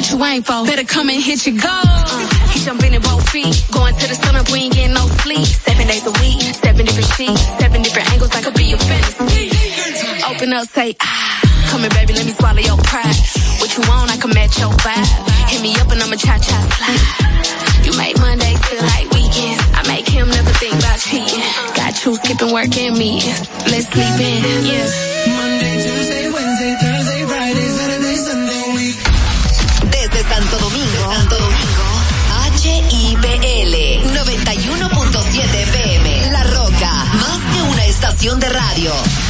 What you ain't for? Better come and hit your goal. Uh, he jumping in both feet. Going to the sun up, we ain't getting no sleep. Seven days a week, seven different sheets, seven different angles. That could be your fantasy. Open up, say ah. Come here, baby, let me swallow your pride. What you want, I can match your vibe. Hit me up and I'ma cha cha slide. You make Mondays feel like weekends. I make him never think about cheating. Got you skipping work and me. Let's sleep in, yeah. Monday, Tuesday, de radio.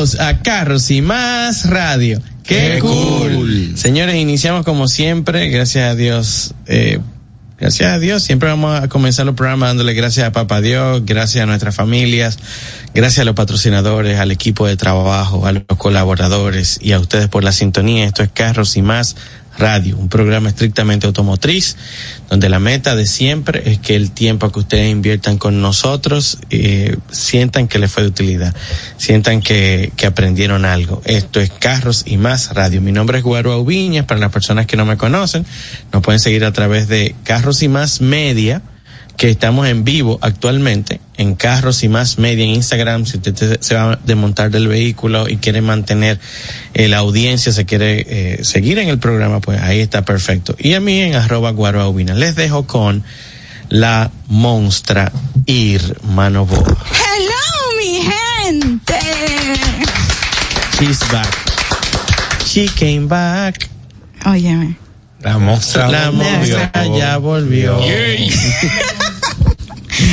Bienvenidos a Carros y Más Radio. ¡Qué, cool. Señores, iniciamos como siempre, gracias a Dios. eh, gracias a Dios, siempre vamos a comenzar los programas dándole gracias a Papá Dios, gracias a nuestras familias, gracias a los patrocinadores, al equipo de trabajo, a los colaboradores y a ustedes por la sintonía. Esto es Carros y Más Radio, un programa estrictamente automotriz, donde la meta de siempre es que el tiempo que ustedes inviertan con nosotros eh, sientan que les fue de utilidad, sientan que, que aprendieron algo. Esto es Carros y Más Radio. Mi nombre es Guaro Aubiñas, para las personas que no me conocen, nos pueden seguir a través de Carros y Más Media, que estamos en vivo actualmente en Carros y Más Media en Instagram. Si usted te- se va a desmontar del vehículo y quiere mantener eh, la audiencia, se quiere eh, seguir en el programa, pues ahí está perfecto. Y a mí en arroba guaroaubina. Les dejo con la monstra Irmano Boa. Hello, mi gente. She's back. She came back. Óyeme. La mostra La volvió. monstra ya volvió.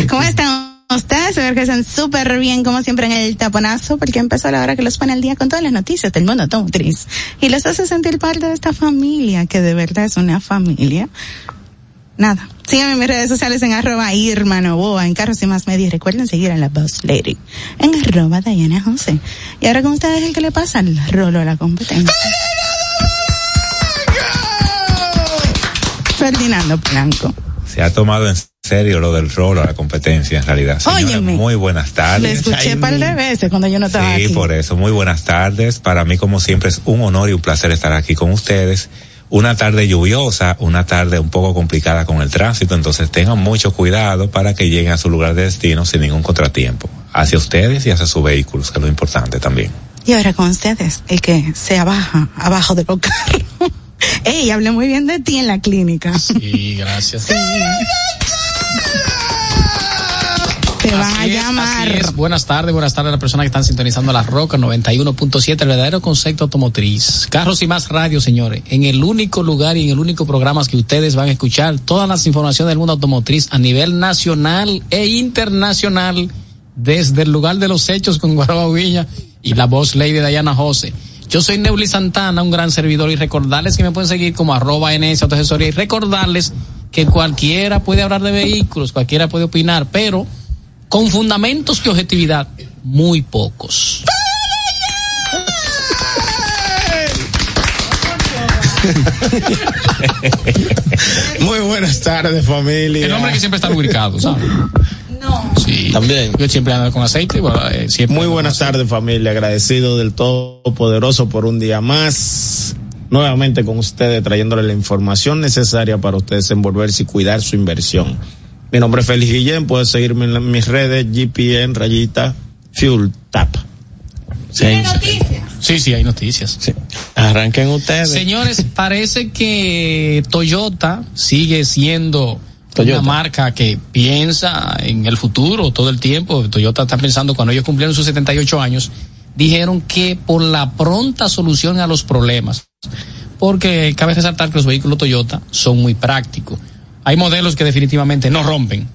¿Cómo están ustedes? Espero que estén súper bien, como siempre, en el taponazo, porque empezó la hora que los pone al día con todas las noticias del mundo automotriz. Y los hace sentir parte de esta familia, que de verdad es una familia. Nada. Síganme en mis redes sociales en arroba Irma Novoa, en Carros y Más Media. Y Recuerden seguir a la Boss Lady en arroba Diana José. Y ahora con ustedes el que le pasa el rolo a la competencia. Ferdinando Blanco. Se ha tomado en serio lo del rol a la competencia, en realidad. Óyeme. muy buenas Le tardes. escuché un par de veces cuando yo no estaba Sí, aquí. por eso, muy buenas tardes. Para mí, como siempre, es un honor y un placer estar aquí con ustedes. Una tarde lluviosa, una tarde un poco complicada con el tránsito, entonces tengan mucho cuidado para que lleguen a su lugar de destino sin ningún contratiempo. Hacia ustedes y hacia sus vehículos, que es lo importante también. Y ahora con ustedes, el que se abaja abajo de los carros. Ey, hablé muy bien de ti en la clínica. Sí, gracias. Te van a Así es, llamar. así es. Buenas tardes, buenas tardes a las personas que están sintonizando la Roca 91.7, el verdadero concepto automotriz. Carros y más radio, señores. En el único lugar y en el único programa que ustedes van a escuchar todas las informaciones del mundo automotriz a nivel nacional e internacional desde el lugar de los hechos con Guaraba Villa y la voz Lady Diana José. Yo soy Neuli Santana, un gran servidor, y recordarles que me pueden seguir como arroba NS Autoasesoría y recordarles que cualquiera puede hablar de vehículos, cualquiera puede opinar, pero con fundamentos y objetividad, muy pocos. Muy buenas tardes, familia. El hombre que siempre está lubricado, ¿sabes? No. Sí. También. Yo siempre ando con aceite. bueno, eh, siempre Muy buenas tardes familia, agradecido del Todopoderoso por un día más. Nuevamente con ustedes trayéndole la información necesaria para ustedes envolverse y cuidar su inversión. Mi nombre es Félix Guillén, puedes seguirme en la- mis redes GPN rayita Fuel Tap. Sí, Sí, sí, hay noticias. sí. Arranquen ustedes. Señores, parece que Toyota sigue siendo Toyota. una marca que piensa en el futuro todo el tiempo. Toyota está pensando cuando ellos cumplieron sus 78 años, dijeron que por la pronta solución a los problemas, porque cabe resaltar que los vehículos Toyota son muy prácticos. Hay modelos que definitivamente no rompen.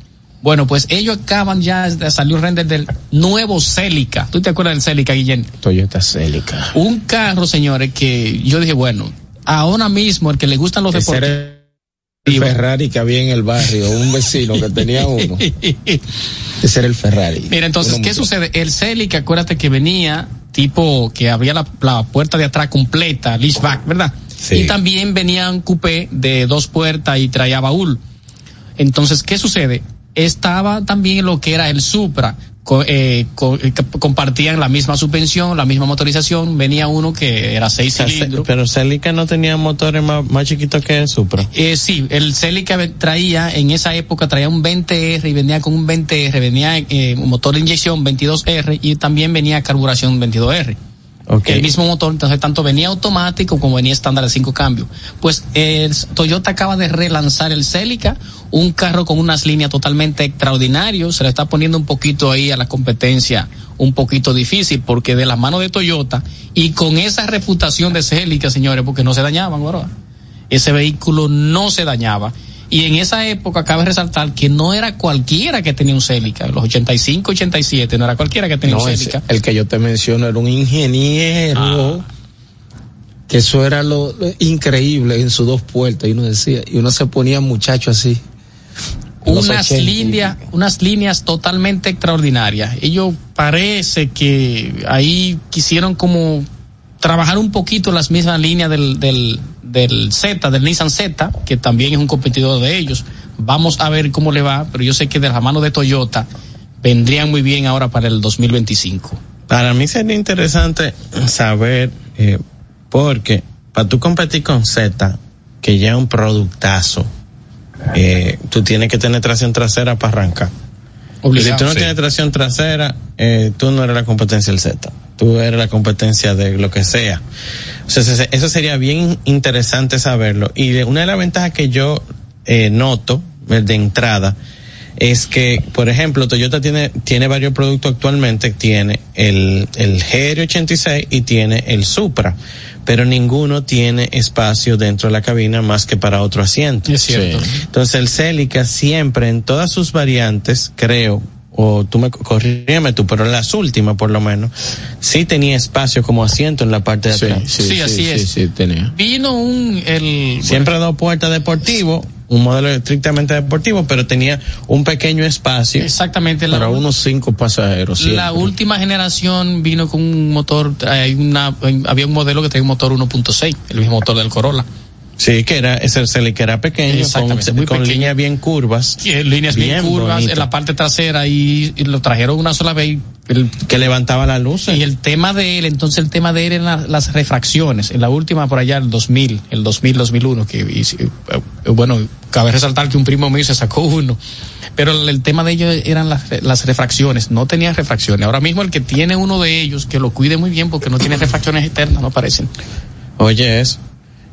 Bueno, pues ellos acaban ya de salir render del nuevo Celica. ¿Tú te acuerdas del Celica, Guillén? Toyota Celica. Un carro, señores, que yo dije, bueno, ahora mismo el que le gustan los deportes. El Ferrari que había en el barrio, un vecino que tenía uno. Ese era el Ferrari. Mira, entonces, Uno ¿qué sucede? El Celica, acuérdate que venía tipo que abría la, la puerta de atrás completa, leaseback, ¿verdad? Sí. Y también venía un coupé de dos puertas y traía baúl. Entonces, ¿qué sucede? Estaba también lo que era el Supra. Co- eh, co- eh, compartían la misma suspensión, la misma motorización. Venía uno que era seis cilindros. Pero Celica no tenía motores más, más chiquitos que el Supra. Eh, sí, el Celica traía, en esa época traía un 20R y venía con un 20R, venía eh, un motor de inyección 22R y también venía carburación 22R. Ok. El mismo motor, entonces tanto venía automático como venía estándar de cinco cambios. Pues el Toyota acaba de relanzar el Celica, un carro con unas líneas totalmente extraordinarias, se le está poniendo un poquito ahí a la competencia un poquito difícil porque de la mano de Toyota y con esa reputación de Celica, señores, porque no se dañaban, ¿verdad? ese vehículo no se dañaba. Y en esa época cabe resaltar que no era cualquiera que tenía un Celica. Los 85, 87 no era cualquiera que tenía No, un ese- Celica. el que yo te menciono era un ingeniero. Que eso era lo, lo increíble en sus dos puertas. Y uno decía, y uno se ponía muchacho así. Unas 80. líneas, unas líneas totalmente extraordinarias. Ellos parece que ahí quisieron como trabajar un poquito las mismas líneas del, del, del Z, del Nissan Z, que también es un competidor de ellos. Vamos a ver cómo le va, pero yo sé que de la mano de Toyota vendrían muy bien ahora para el 2025. Para mí sería interesante saber, eh, porque para tú competir con Z, que ya es un productazo, eh, tú tienes que tener tracción trasera para arrancar. Y si tú no sí. tienes tracción trasera, eh, tú no eres la competencia del Z. Tú eres la competencia de lo que sea. O sea, ese- eso sería bien interesante saberlo. Y una de las ventajas que yo eh, noto eh, de entrada es que, por ejemplo, Toyota tiene, tiene varios productos actualmente. Tiene el, el GR86 y tiene el Supra. Pero ninguno tiene espacio dentro de la cabina más que para otro asiento. Es cierto. Entonces el Celica siempre en todas sus variantes, creo, o tú me corrígeme tú, pero en las últimas por lo menos, sí tenía espacio como asiento en la parte de Sí, atrás. sí, Sí, sí, así sí, es. sí, tenía. Vino un, el, Siempre dos puertas deportivo, un modelo estrictamente deportivo, pero tenía un pequeño espacio. exactamente la, Para unos cinco pasajeros. La siempre. última generación vino con un motor, hay una, había un modelo que tenía un motor 1.6, el mismo motor del Corolla. Sí, que era, ese Celica era pequeño, Exactamente, con, muy con pequeño. líneas bien curvas, Que líneas bien, Bien curvas bonito. en la parte trasera y, y lo trajeron una sola vez. El- que levantaba la luz. y el tema de él, entonces el tema de él eran la- las refracciones. En la última por allá, el 2000, el 2000, 2001, que y- eh, eh, bueno, cabe resaltar que un primo mío se sacó uno. Pero el, el tema de ellos eran las, las refracciones, no tenía refracciones. Ahora mismo el que tiene uno de ellos, que lo cuide muy bien porque no tiene refracciones externas, no parecen. Oye, eso.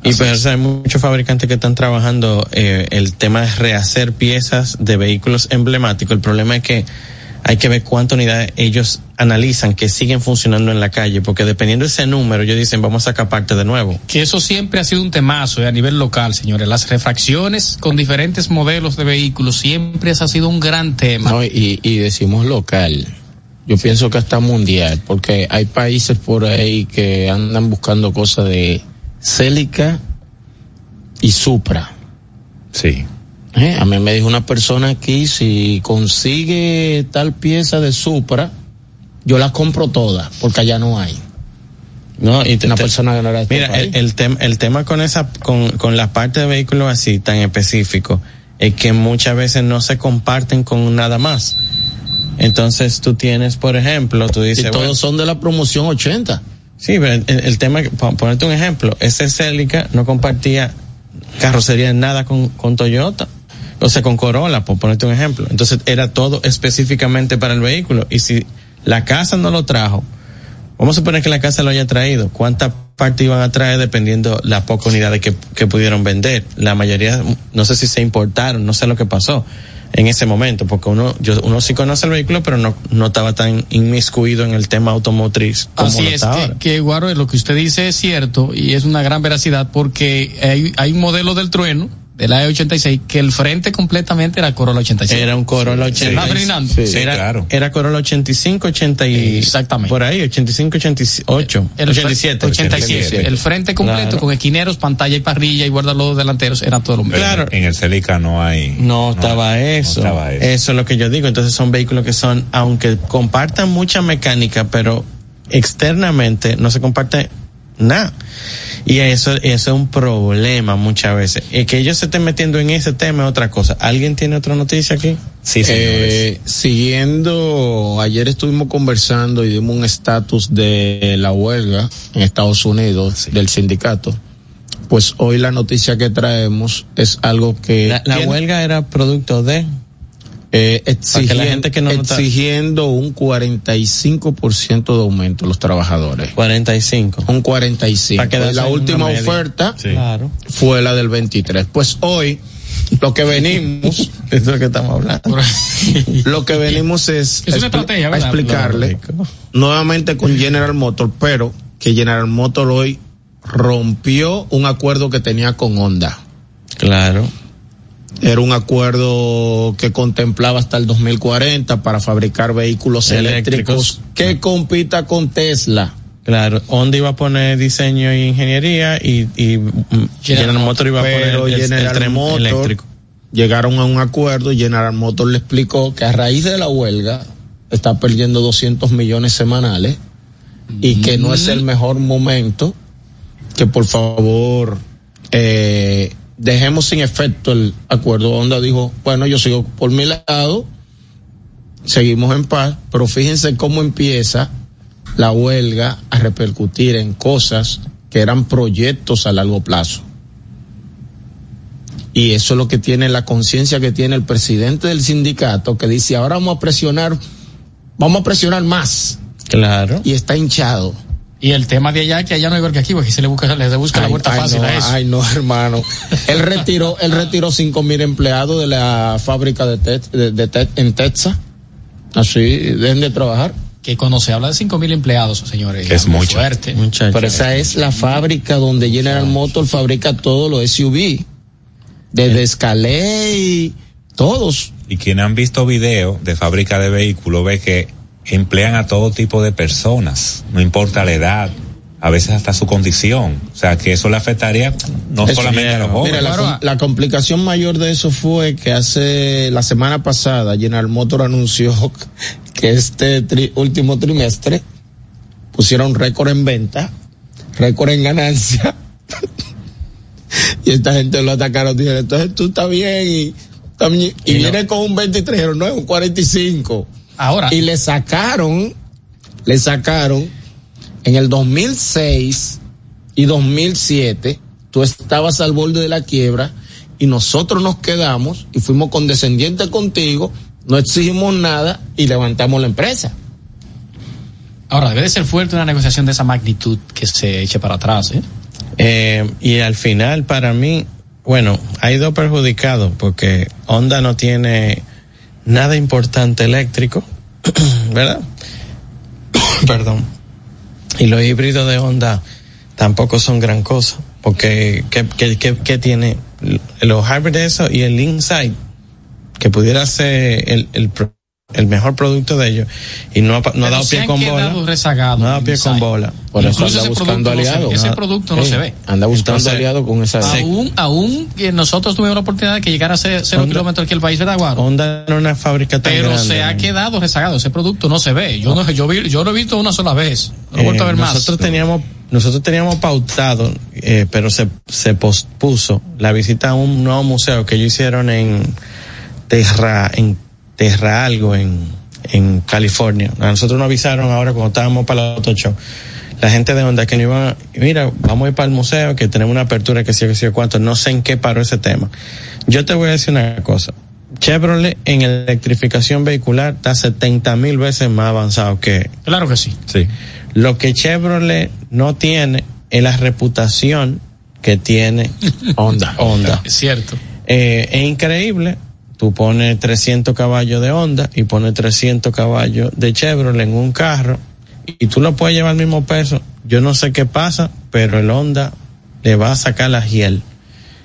Y pues hay muchos fabricantes que están trabajando eh, el tema de rehacer piezas de vehículos emblemáticos. El problema es que hay que ver cuántas unidades ellos analizan que siguen funcionando en la calle, porque dependiendo de ese número, ellos dicen vamos a sacar parte de nuevo. Que eso siempre ha sido un temazo eh, a nivel local, señores. Las refracciones con diferentes modelos de vehículos siempre ha sido un gran tema. No, y, y decimos local. Yo pienso que hasta mundial, porque hay países por ahí que andan buscando cosas de Celica y Supra. Sí. ¿Eh? A mí me dijo una persona aquí, si consigue tal pieza de Supra, yo la compro toda, porque allá no hay. No, y te- Una te- persona que no era este Mira, el, el, tem- el tema con esa, con, con la parte de vehículos así tan específico, es que muchas veces no se comparten con nada más. Entonces tú tienes, por ejemplo, tú dices... Y todos bueno, son de la promoción 80. Sí, pero el, el tema, para ponerte un ejemplo, ese Celica no compartía carrocería en nada con, con Toyota. O sea, con Corolla, por ponerte un ejemplo. Entonces era todo específicamente para el vehículo. Y si la casa no lo trajo, vamos a suponer que la casa lo haya traído, ¿cuántas partes iban a traer dependiendo las pocas unidades que, que pudieron vender? La mayoría, no sé si se importaron, no sé lo que pasó en ese momento, porque uno, yo, uno sí conoce el vehículo, pero no, no estaba tan inmiscuido en el tema automotriz como Así es, que, que Guaro, lo que usted dice es cierto y es una gran veracidad porque hay, hay un modelo del trueno, del AE86, que el frente completamente era Corolla 86. Era un Corolla 80. ¿Está Fernando? Sí. era, claro. era Corolla 85, 80 y... Exactamente. Por ahí, 85, 88, El 87. 87. El frente completo Claro. con esquineros, pantalla y parrilla y guardalos delanteros era todo lo mismo. Claro. En el Celica no hay. No, estaba eso. No estaba eso. Eso es lo que yo digo. Entonces son vehículos que son, aunque compartan mucha mecánica, pero externamente no se comparte nada. Y eso, eso es un problema muchas veces. Y que ellos se estén metiendo en ese tema es otra cosa. ¿Alguien tiene otra noticia aquí? Sí, señores. Eh, siguiendo, ayer estuvimos conversando y dimos un estatus de la huelga en Estados Unidos del sindicato. Pues hoy la noticia que traemos es algo que La, huelga era producto de... eh, exigiendo, la gente que no exigiendo un 45% de aumento los trabajadores. 45. Un 45. Para la última oferta Sí. Claro. fue la del 23. Pues hoy lo que venimos es lo que estamos hablando. lo que venimos es, Es una a explicarle nuevamente con General Motors, pero que General Motors hoy rompió un acuerdo que tenía con Honda. Claro. Era un acuerdo que contemplaba hasta el 2040 para fabricar vehículos eléctricos, Eléctricos. que compita con Tesla. Claro, Honda iba a poner diseño e ingeniería y, y mm, General Motors iba a poner el, el General tren eléctrico. llegaron a un acuerdo y General Motors le explicó que a raíz de la huelga está perdiendo 200 millones semanales y que no es el mejor momento que por favor eh, dejemos sin efecto el acuerdo. Honda dijo, bueno, yo sigo por mi lado, seguimos en paz, pero fíjense cómo empieza la huelga a repercutir en cosas que eran proyectos a largo plazo. Y eso es lo que tiene la conciencia que tiene el presidente del sindicato, que dice, ahora vamos a presionar, vamos a presionar más. Claro. Y está hinchado. Y el tema de allá, que allá no hay igual que aquí, porque se le busca, le busca la vuelta ay, fácil no, a eso. Ay, no, hermano. él retiró, él retiró cinco mil empleados de la fábrica de, Tex- de, de Tex- en Texas. Así, dejen de trabajar. Que cuando se habla de cinco mil empleados, señores, Es muy mucho. fuerte. Pero esa es la fábrica donde General Motors fabrica todos los SUV. Desde Escalade, todos. Y quienes han visto videos de fábrica de vehículos ve que emplean a todo tipo de personas, no importa la edad, a veces hasta su condición. O sea, que eso le afectaría no Eso, solamente a los jóvenes. Mira, la, la complicación mayor de eso fue que hace la semana pasada General Motors anunció que este tri- último trimestre pusieron récord en venta, récord en ganancia. y esta gente lo atacaron, dijeron, entonces tú estás bien y, y, Y no. viene con un 23, dijeron, no es un 45. Ahora, Y le sacaron, le sacaron en el 2006 y 2007, tú estabas al borde de la quiebra y nosotros nos quedamos y fuimos condescendientes contigo, no exigimos nada y levantamos la empresa. ahora debe de ser fuerte una negociación de esa magnitud que se eche para atrás, ¿eh? Eh, y al final, para mí, bueno, hay dos perjudicados porque Honda no tiene nada importante eléctrico, ¿verdad? Perdón. Y los híbridos de Honda tampoco son gran cosa, porque ¿qué, qué, qué- qué tiene? Los hybrid de eso y el Insight, que pudiera ser el, el, el mejor producto de ellos, y no ha, no ha dado se pie con quedado bola. No ha dado pie con bola. Por eso anda ese buscando producto no se- aliados. ese producto no sí. se ve. Anda buscando Entonces- aliados con esa. Aún, aún que nosotros tuvimos la oportunidad de que llegara a ser cero kilómetros aquí el país, ¿verdad, Guaro? Honda no es una fábrica tan Pero grande. se ha quedado rezagado, ese producto no se ve. Yo no, yo vi, yo lo he visto una sola vez. No he vuelto a ver Eh, más. Nosotros teníamos, nosotros teníamos pautado, eh, pero se, se pospuso la visita a un nuevo museo que ellos hicieron en Terra, en Terra algo, en, en California. A nosotros nos avisaron ahora cuando estábamos para el auto show. La gente de Honda que no iban, a- mira, vamos a ir para el museo, que tenemos una apertura que sí, que sí, cuánto. No sé en qué paró ese tema. Yo te voy a decir una cosa. Chevrolet en electrificación vehicular está 70 mil veces más avanzado que, Claro que sí. Sí. lo que Chevrolet no tiene es la reputación que tiene Honda. Honda. Es cierto. Eh, es increíble. Tú pones 300 caballos de Honda y pones 300 caballos de Chevrolet en un carro y tú lo puedes llevar al mismo peso. Yo no sé qué pasa, pero el Honda le va a sacar la hiel.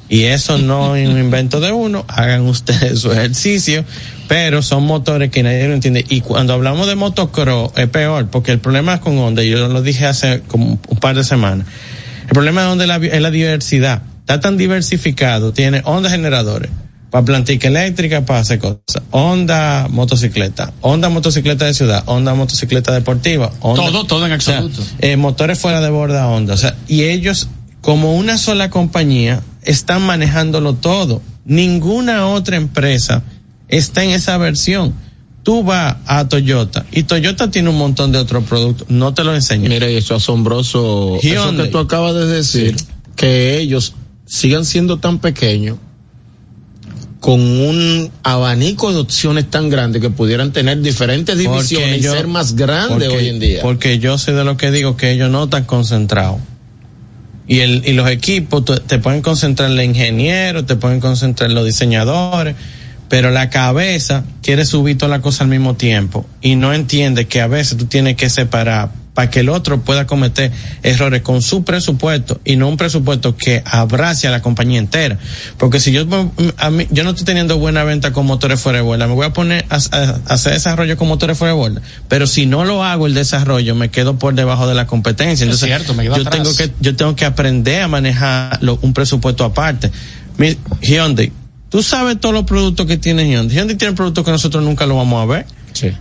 Y eso no es un invento de uno, hagan ustedes su ejercicio, pero son motores que nadie lo entiende. Y cuando hablamos de motocross es peor, porque el problema con Honda, yo lo dije hace como un par de semanas, el problema de Honda es la, es la diversidad. Está tan diversificado, tiene Honda generadores, para plantica eléctrica, para hacer cosas, Honda motocicleta, Honda motocicleta de ciudad, Honda motocicleta deportiva, Honda, Todo, todo en o sea, absoluto. eh, motores fuera de borda Honda. O sea, y ellos, como una sola compañía, están manejándolo todo. Ninguna otra empresa está en esa versión. Tú vas a Toyota y Toyota tiene un montón de otros productos. No te lo enseño. Mira, y eso asombroso, eso que tú acabas de decir, que ellos sigan siendo tan pequeños, con un abanico de opciones tan grande que pudieran tener diferentes divisiones y yo- ser más grandes hoy en día. Porque yo soy de lo que digo que ellos no están concentrados. Y, el, y los equipos tú- te pueden concentrar en los ingenieros, te pueden concentrar en los diseñadores, pero la cabeza quiere subir toda la cosa al mismo tiempo y no entiende que a veces tú tienes que separar para que el otro pueda cometer errores con su presupuesto y no un presupuesto que abrace a la compañía entera. Porque si yo, a mí, yo no estoy teniendo buena venta con motores fuera de vuelta, me voy a poner a, a- a hacer desarrollo con motores fuera de vuelta. Pero si no lo hago el desarrollo, me quedo por debajo de la competencia. Entonces, cierto, me quedo yo atrás. tengo que, yo tengo que aprender a manejar lo- un presupuesto aparte. Mi, Hyundai, tú sabes todos los productos que tiene Hyundai. Hyundai tiene productos que nosotros nunca lo vamos a ver. Sí.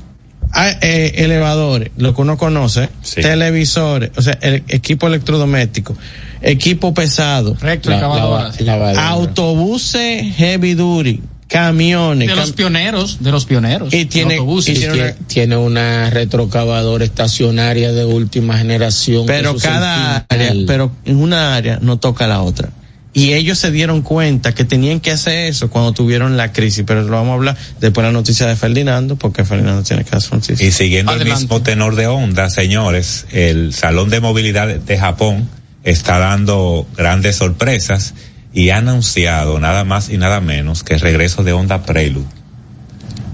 Hay, eh, elevadores, lo que uno conoce, Sí. televisores, o sea, el equipo electrodoméstico, equipo pesado, Recto, La- excavadoras. la- lavadora. autobuses heavy duty, camiones, de los cam- pioneros, de los pioneros. Y tiene- autobuses. y Y tiene tie- una- tiene una retrocavadora estacionaria de última generación. pero cada área, pero en una área no toca la otra. Y ellos se dieron cuenta que tenían que hacer eso cuando tuvieron la crisis, pero lo vamos a hablar después de la noticia de Ferdinando, porque Ferdinando tiene que hacer un chiste. Y siguiendo Adelante. el mismo tenor de onda, señores, el Salón de Movilidad de Japón está dando grandes sorpresas y ha anunciado nada más y nada menos que el regreso de Honda Prelude.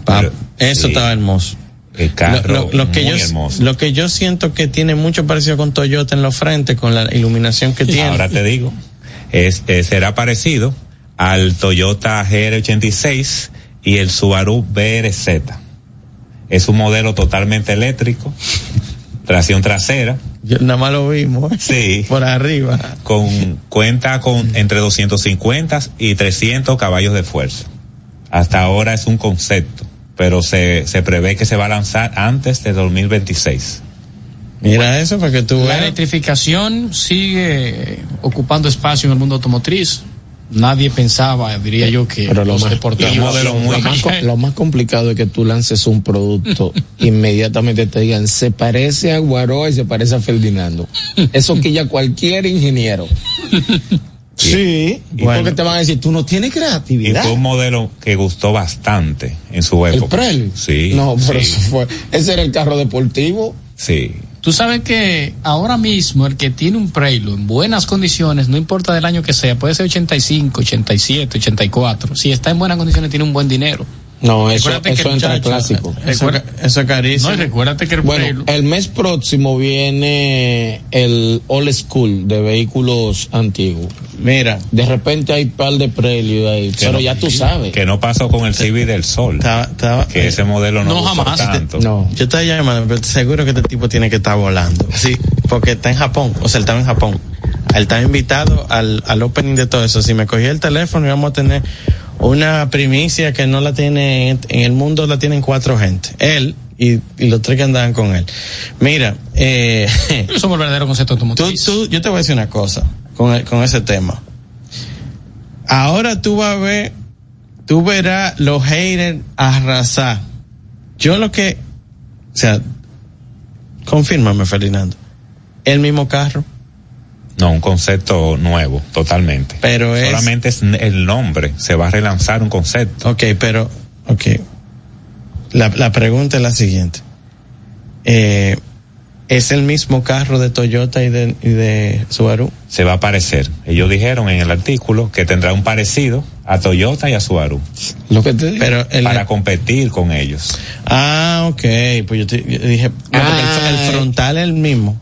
Pa- Pero- eso sí. estaba hermoso. El carro lo, lo- lo que muy yo, hermoso. lo que yo siento que tiene mucho parecido con Toyota en los frentes, con la iluminación que tiene. Ahora te digo, es, eh, será parecido al Toyota GR86 y el Subaru BRZ. Es un modelo totalmente eléctrico, tracción trasera, Yo- nada más lo vimos. ¿eh? Sí. Por arriba. con cuenta con entre 250 y 300 caballos de fuerza. Hasta ahora es un concepto, pero se, se prevé que se va a lanzar antes de 2026. Mira eso para que tú La electrificación sigue ocupando espacio en el mundo automotriz. Nadie pensaba, diría yo, que Pero lo los más, lo modelo muy- lo más co- lo más complicado es que tú lances un producto, inmediatamente te digan, se parece a Guaroa y se parece a Ferdinando. Eso quilla cualquier ingeniero. Sí, Y- porque te van a decir, tú no tienes Y creatividad. fue un modelo que gustó bastante en su El época. Prelude. Sí. No, pero sí, eso fue, ese era el carro deportivo. sí. Tú sabes que ahora mismo el que tiene un Prelude en buenas condiciones, no importa del año que sea, puede ser 85, 87, 84. Si está en buenas condiciones, tiene un buen dinero. No, eso, Recuérdate eso el entra muchacho- clásico. Eso, eso es carísimo. No, y recuérdate que el Bueno, el mes próximo viene el All School de vehículos antiguos. Mira, De repente hay par de Prelude ahí, pero no- ya tú sabes. Que no pasó con el Civic del Sol. Que ese modelo no, No, jamás. tanto. No. yo estaba llamando, pero seguro que este tipo tiene que estar volando. Sí, porque está en Japón, o sea, él estaba en Japón. Él estaba invitado al, al opening de todo eso. Si me cogía el teléfono, íbamos a tener una primicia que no la tiene, en el mundo la tienen cuatro gente. Él y, y los tres que andaban con él. Mira, eh, Somos el verdadero concepto tú, tú, yo te voy a decir una cosa con, el- con ese tema. Ahora tú vas a ver, tú verás los haters arrasar. Yo lo que sea, confírmame, Ferdinando. El mismo carro. No, un concepto nuevo, totalmente. Pero es. Solamente es el nombre, se va a relanzar un concepto. Ok, pero, ok. La, la pregunta es la siguiente. Eh, ¿Es el mismo carro de Toyota y de, y de Subaru? Se va a parecer. Ellos dijeron en el artículo que tendrá un parecido a Toyota y a Subaru. Lo que te digo. Pero el, para competir con ellos. Ah, ok. Pues yo, te, yo dije, Ah. el frontal es el mismo.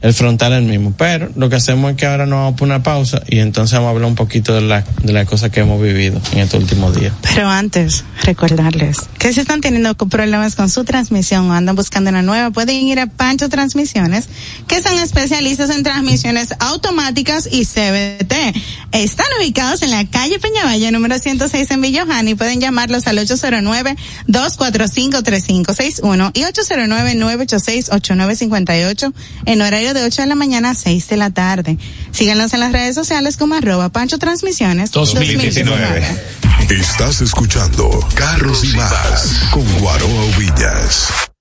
El frontal es el mismo. Pero lo que hacemos es que ahora nos vamos por una pausa y entonces vamos a hablar un poquito de la, de las cosas que hemos vivido en estos últimos días. Pero antes, recordarles que si están teniendo problemas con su transmisión o andan buscando una nueva, pueden ir a Pancho Transmisiones, que son especialistas en transmisiones automáticas y CBT. Están ubicados en la calle Peñavalle, número 106 en Villojana y pueden llamarlos al 809-245-3561 y 809-986-8958 en horario de 8 de la mañana a 6 de la tarde. Síganos en las redes sociales como arroba Pancho Transmisiones 2019. Estás escuchando Carros y Más con Guaroa Villas.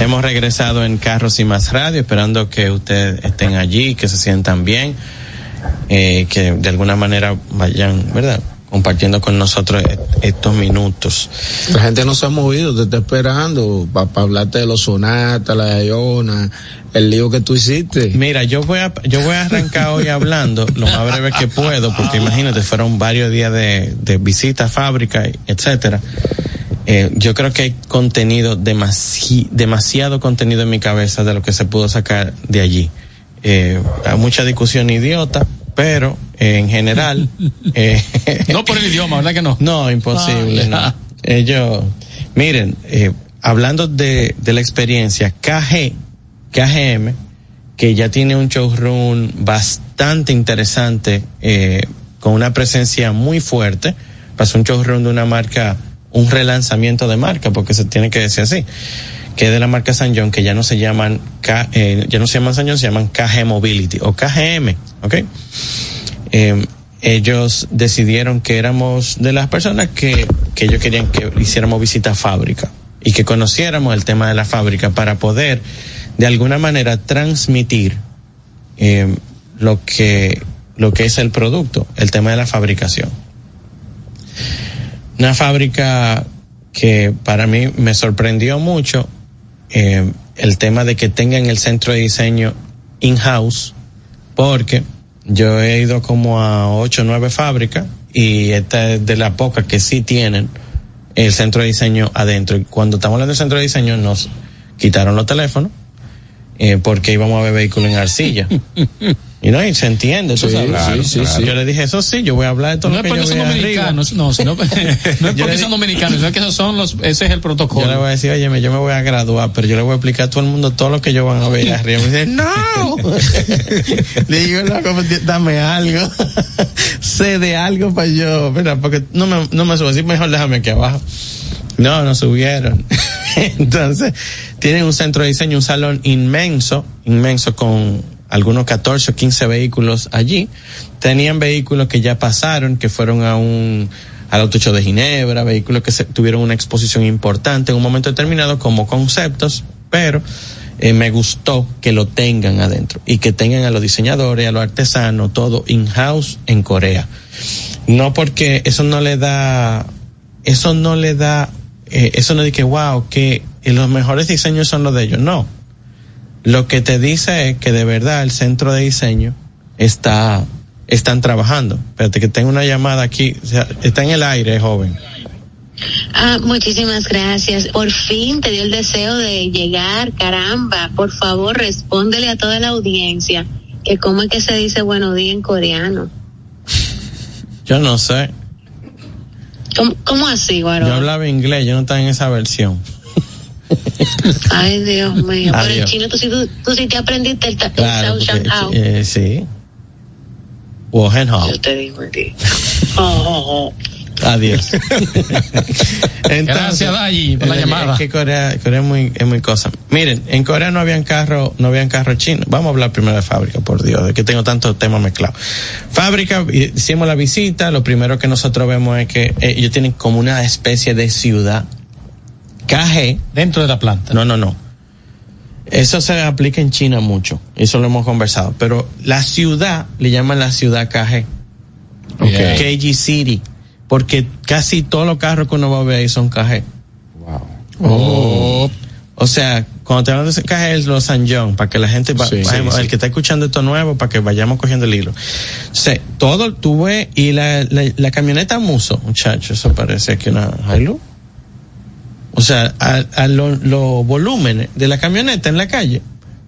Hemos regresado en Carros y Más Radio, esperando que ustedes estén allí, que se sientan bien, eh, que de alguna manera vayan, ¿verdad? Compartiendo con nosotros e- estos minutos. La gente no se ha movido, te está esperando para hablarte de los sonatas, la Iona, el lío que tú hiciste. Mira, yo voy a, yo voy a arrancar hoy hablando lo más breve que puedo, porque imagínate, fueron varios días de, de visita a fábrica, etcétera. Eh, yo creo que hay contenido, demasi, demasiado contenido en mi cabeza de lo que se pudo sacar de allí. Eh, hay mucha discusión idiota, pero eh, en general. eh, No por el idioma, ¿verdad que no? no, imposible. Ah, no. Ellos, miren, hablando de, de la experiencia, KG, KGM, que ya tiene un showroom bastante interesante, eh, con una presencia muy fuerte, pasó un showroom de una marca, un relanzamiento de marca, porque se tiene que decir así, que es de la marca San John, que ya no se llaman, K, eh, ya no se llaman San John, se llaman KG Mobility o KGM, ¿ok? eh, ellos decidieron que éramos de las personas que, que ellos querían que hiciéramos visita a fábrica y que conociéramos el tema de la fábrica para poder de alguna manera transmitir eh, lo que lo que es el producto, el tema de la fabricación. Una fábrica que para mí me sorprendió mucho eh, el tema de que tengan el centro de diseño in-house, porque yo he ido como a ocho o nueve fábricas y esta es de las pocas que sí tienen el centro de diseño adentro. Y cuando estamos hablando del centro de diseño nos quitaron los teléfonos eh, porque íbamos a ver vehículos en arcilla. Y no, y se entiende, tú Sí, sabes. sí, sí, sí. Yo le dije, eso sí, yo voy a hablar de todo No lo es que porque yo son dominicanos, no, sino, no es Yo porque son dominicanos, sino que esos son los, ese es el protocolo. Yo le voy a decir, oye, yo me voy a graduar, pero yo le voy a explicar a todo el mundo todo lo que ellos van a ver arriba. Me dice, no. le digo, loco, pues, dame algo. sé de algo para yo, ¿verdad? Porque no me, no me subo así, mejor déjame aquí abajo. No, no subieron. Entonces, tienen un centro de diseño, un salón inmenso, inmenso con algunos 14 o 15 vehículos allí. Tenían vehículos que ya pasaron, que fueron a un al Auto Show de Ginebra, vehículos que se, tuvieron una exposición importante en un momento determinado como conceptos, pero eh, me gustó que lo tengan adentro y que tengan a los diseñadores, a los artesanos, todo in-house en Corea. No porque eso no le da, eso no le da, eh, eso no dice que wow, que los mejores diseños son los de ellos. No. Lo que te dice es que de verdad el centro de diseño está, están trabajando. Espérate que tengo una llamada aquí, o sea, está en el aire, joven. Ah, muchísimas gracias. Por fin te dio el deseo de llegar, caramba. Por favor, respóndele a toda la audiencia que cómo es que se dice buenos días en coreano. Yo no sé. ¿Cómo, cómo así, Guaro? Yo hablaba inglés, yo no estaba en esa versión. Ay, Dios mío. Por el Adiós. chino, tú, sí- tú, tú sí te aprendiste el, el Claro, porque, eh, sí. Yo te digo a ti. Oh, oh, oh. Adiós. Gracias, Dayi, por la eh, llamada. Es que Corea, Corea es muy, es muy cosa. Miren, en Corea no habían carro, no habían carro chino. Vamos a hablar primero de fábrica, por Dios, de que tengo tantos temas mezclados. Fábrica, hicimos la visita, lo primero que nosotros vemos es que eh, ellos tienen como una especie de ciudad. KG. Dentro de la planta. No, no, no. Eso se aplica en China mucho. Eso lo hemos conversado. Pero la ciudad le llaman la ciudad KG. Okay. KG City. Porque casi todos los carros que uno va a ver ahí son KG. Oh. O sea, cuando te hablan de KG es los San John, para que la gente, va- Sí, vayamos- sí, el sí. que está escuchando esto nuevo, para que vayamos cogiendo el hilo. O sea, todo tuve, y la, la, la camioneta Muso, muchachos, eso parece que una Hilux. O sea, a, a los lo volúmenes de la camioneta en la calle.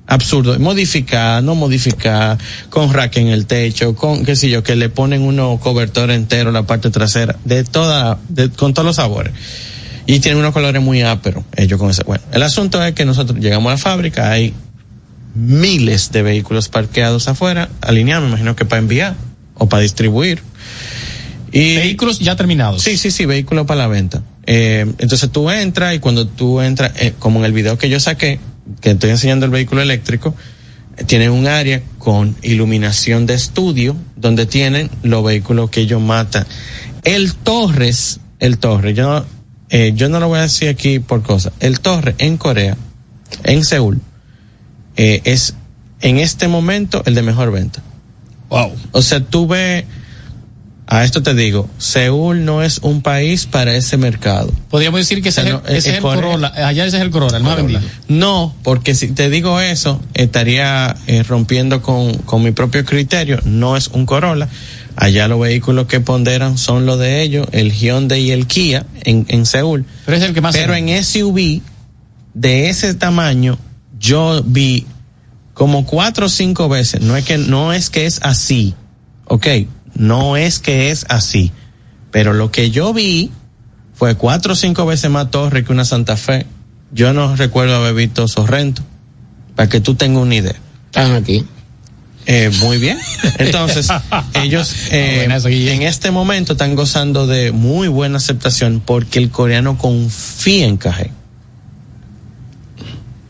Absurdo. Modificada, no modificada, con rack en el techo, con qué sé yo, que le ponen uno cobertor entero en la parte trasera, de toda, de, con todos los sabores. Y tienen unos colores muy ásperos, ellos con ese. Bueno, el asunto es que nosotros llegamos a la fábrica, hay miles de vehículos parqueados afuera, alineados, me imagino que para enviar o para distribuir. Y Vehículos ya terminados. Sí, sí, sí, vehículos para la venta. Eh, entonces tú entras y cuando tú entras, eh, como en el video que yo saqué, que estoy enseñando el vehículo eléctrico, eh, tienen un área con iluminación de estudio donde tienen los vehículos que ellos matan. El Torres, el Torres, yo no, eh, yo no lo voy a decir aquí por cosas. El Torres en Corea, en Seúl, es en este momento el de mejor venta. Wow. O sea, tú ves, a esto te digo, Seúl no es un país para ese mercado. Podríamos decir que ese, O sea, es, no, el- ese eh, es el Corea- Corolla. Allá ese es el Corolla, el más vendido. No, porque si te digo eso, estaría eh, rompiendo con, con mi propio criterio. No es un Corolla. Allá los vehículos que ponderan son los de ellos, el Hyundai y el Kia en, en Seúl. Pero es el que más Pero en SUV de ese tamaño, yo vi como cuatro o cinco veces. No es que, no es que es así. Ok, no es que es así. Pero lo que yo vi fue cuatro o cinco veces más torre que una Santa Fe. Yo no recuerdo haber visto Sorrento. Para que tú tengas una idea. Están aquí. Eh, muy bien. Entonces, ellos eh, esa, Guille. en este momento están gozando de muy buena aceptación porque el coreano confía en KG.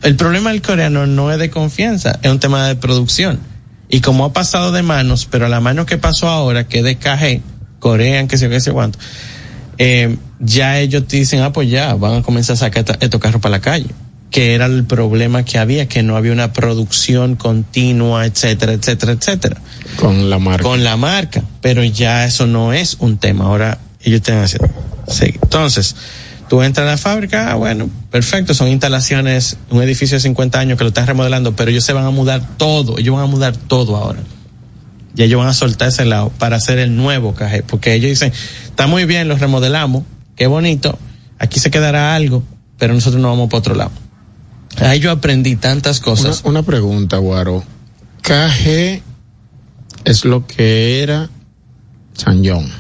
El problema del coreano no es de confianza, es un tema de producción. Y como ha pasado de manos, pero la mano que pasó ahora, que es de KG, Corean, que yo, qué sé cuánto, eh, ya ellos te dicen, ah, pues ya, van a comenzar a sacar estos carros para la calle. Que era el problema que había, que no había una producción continua, etcétera, etcétera, etcétera. Con la marca. Con la marca. Pero ya eso no es un tema. Ahora ellos están haciendo. Sí. Entonces, tú entras a la fábrica, ah, bueno, perfecto, son instalaciones, un edificio de 50 años que lo están remodelando, pero ellos se van a mudar todo, ellos van a mudar todo ahora. Y ellos van a soltar ese lado para hacer el nuevo cajé, porque ellos dicen, está muy bien, lo remodelamos, qué bonito, aquí se quedará algo, pero nosotros no vamos para otro lado. Ahí yo aprendí tantas Una, cosas. una pregunta, Guaro. KG Es lo que era San John.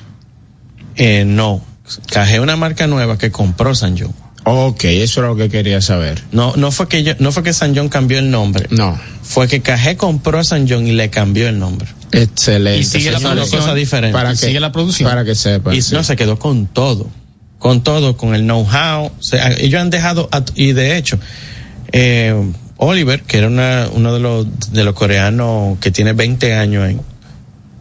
Eh, no. Cajé una marca nueva que compró San John. Ok, eso era lo que quería saber. No, no fue que yo, no fue que San John cambió el nombre. No. Fue que Cajé compró a San John y le cambió el nombre. Excelente. Y sigue la Son dos producción. cosas diferentes. Para que, sigue la producción. Para que sepa. y no se quedó con todo con todo con el know-how o sea, ellos han dejado a- y de hecho eh, Oliver que era una, uno de los de los coreanos que tiene 20 años ahí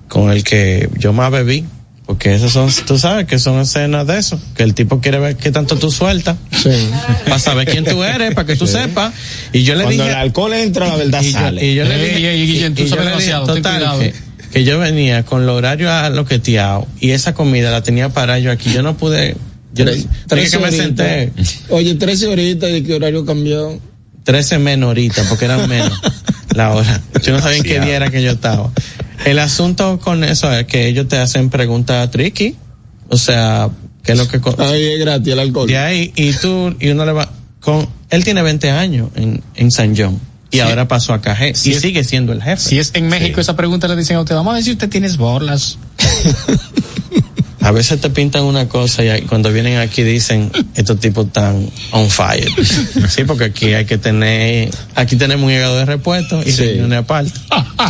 con el que yo más bebí porque esos son tú sabes que son escenas de eso que el tipo quiere ver qué tanto tú sueltas Sí. para saber quién tú eres para que tú sepas y yo le Cuando dije el alcohol entra, la verdad y yo, sale. y yo le Ey, dije, Guillén, tú y- y yo sabes le dije, demasiado, total, que, que yo venía con los horarios aloqueteados y esa comida la tenía para yo aquí. Yo no pude, yo Tres- dije que me senté Oye, 13 horitas y qué horario cambió. 13 menos ahorita, porque eran menos la hora. Yo no sabía en qué día era que yo estaba. El asunto con eso es que ellos te hacen preguntas tricky, o sea, ¿qué es lo que... Ahí es gratis el alcohol. de ahí, y tú, y uno le va, con, él tiene 20 años en, en San John. Y ahora pasó a Cajé. Si y es- sigue siendo el jefe. Si es en México, esa pregunta le dicen a usted, vamos a ver si usted tienes borlas. A veces te pintan una cosa y cuando vienen aquí dicen, estos tipos están on fire. Sí, porque aquí hay que tener, aquí tenemos un hígado de repuesto y Sí. reuniones aparte.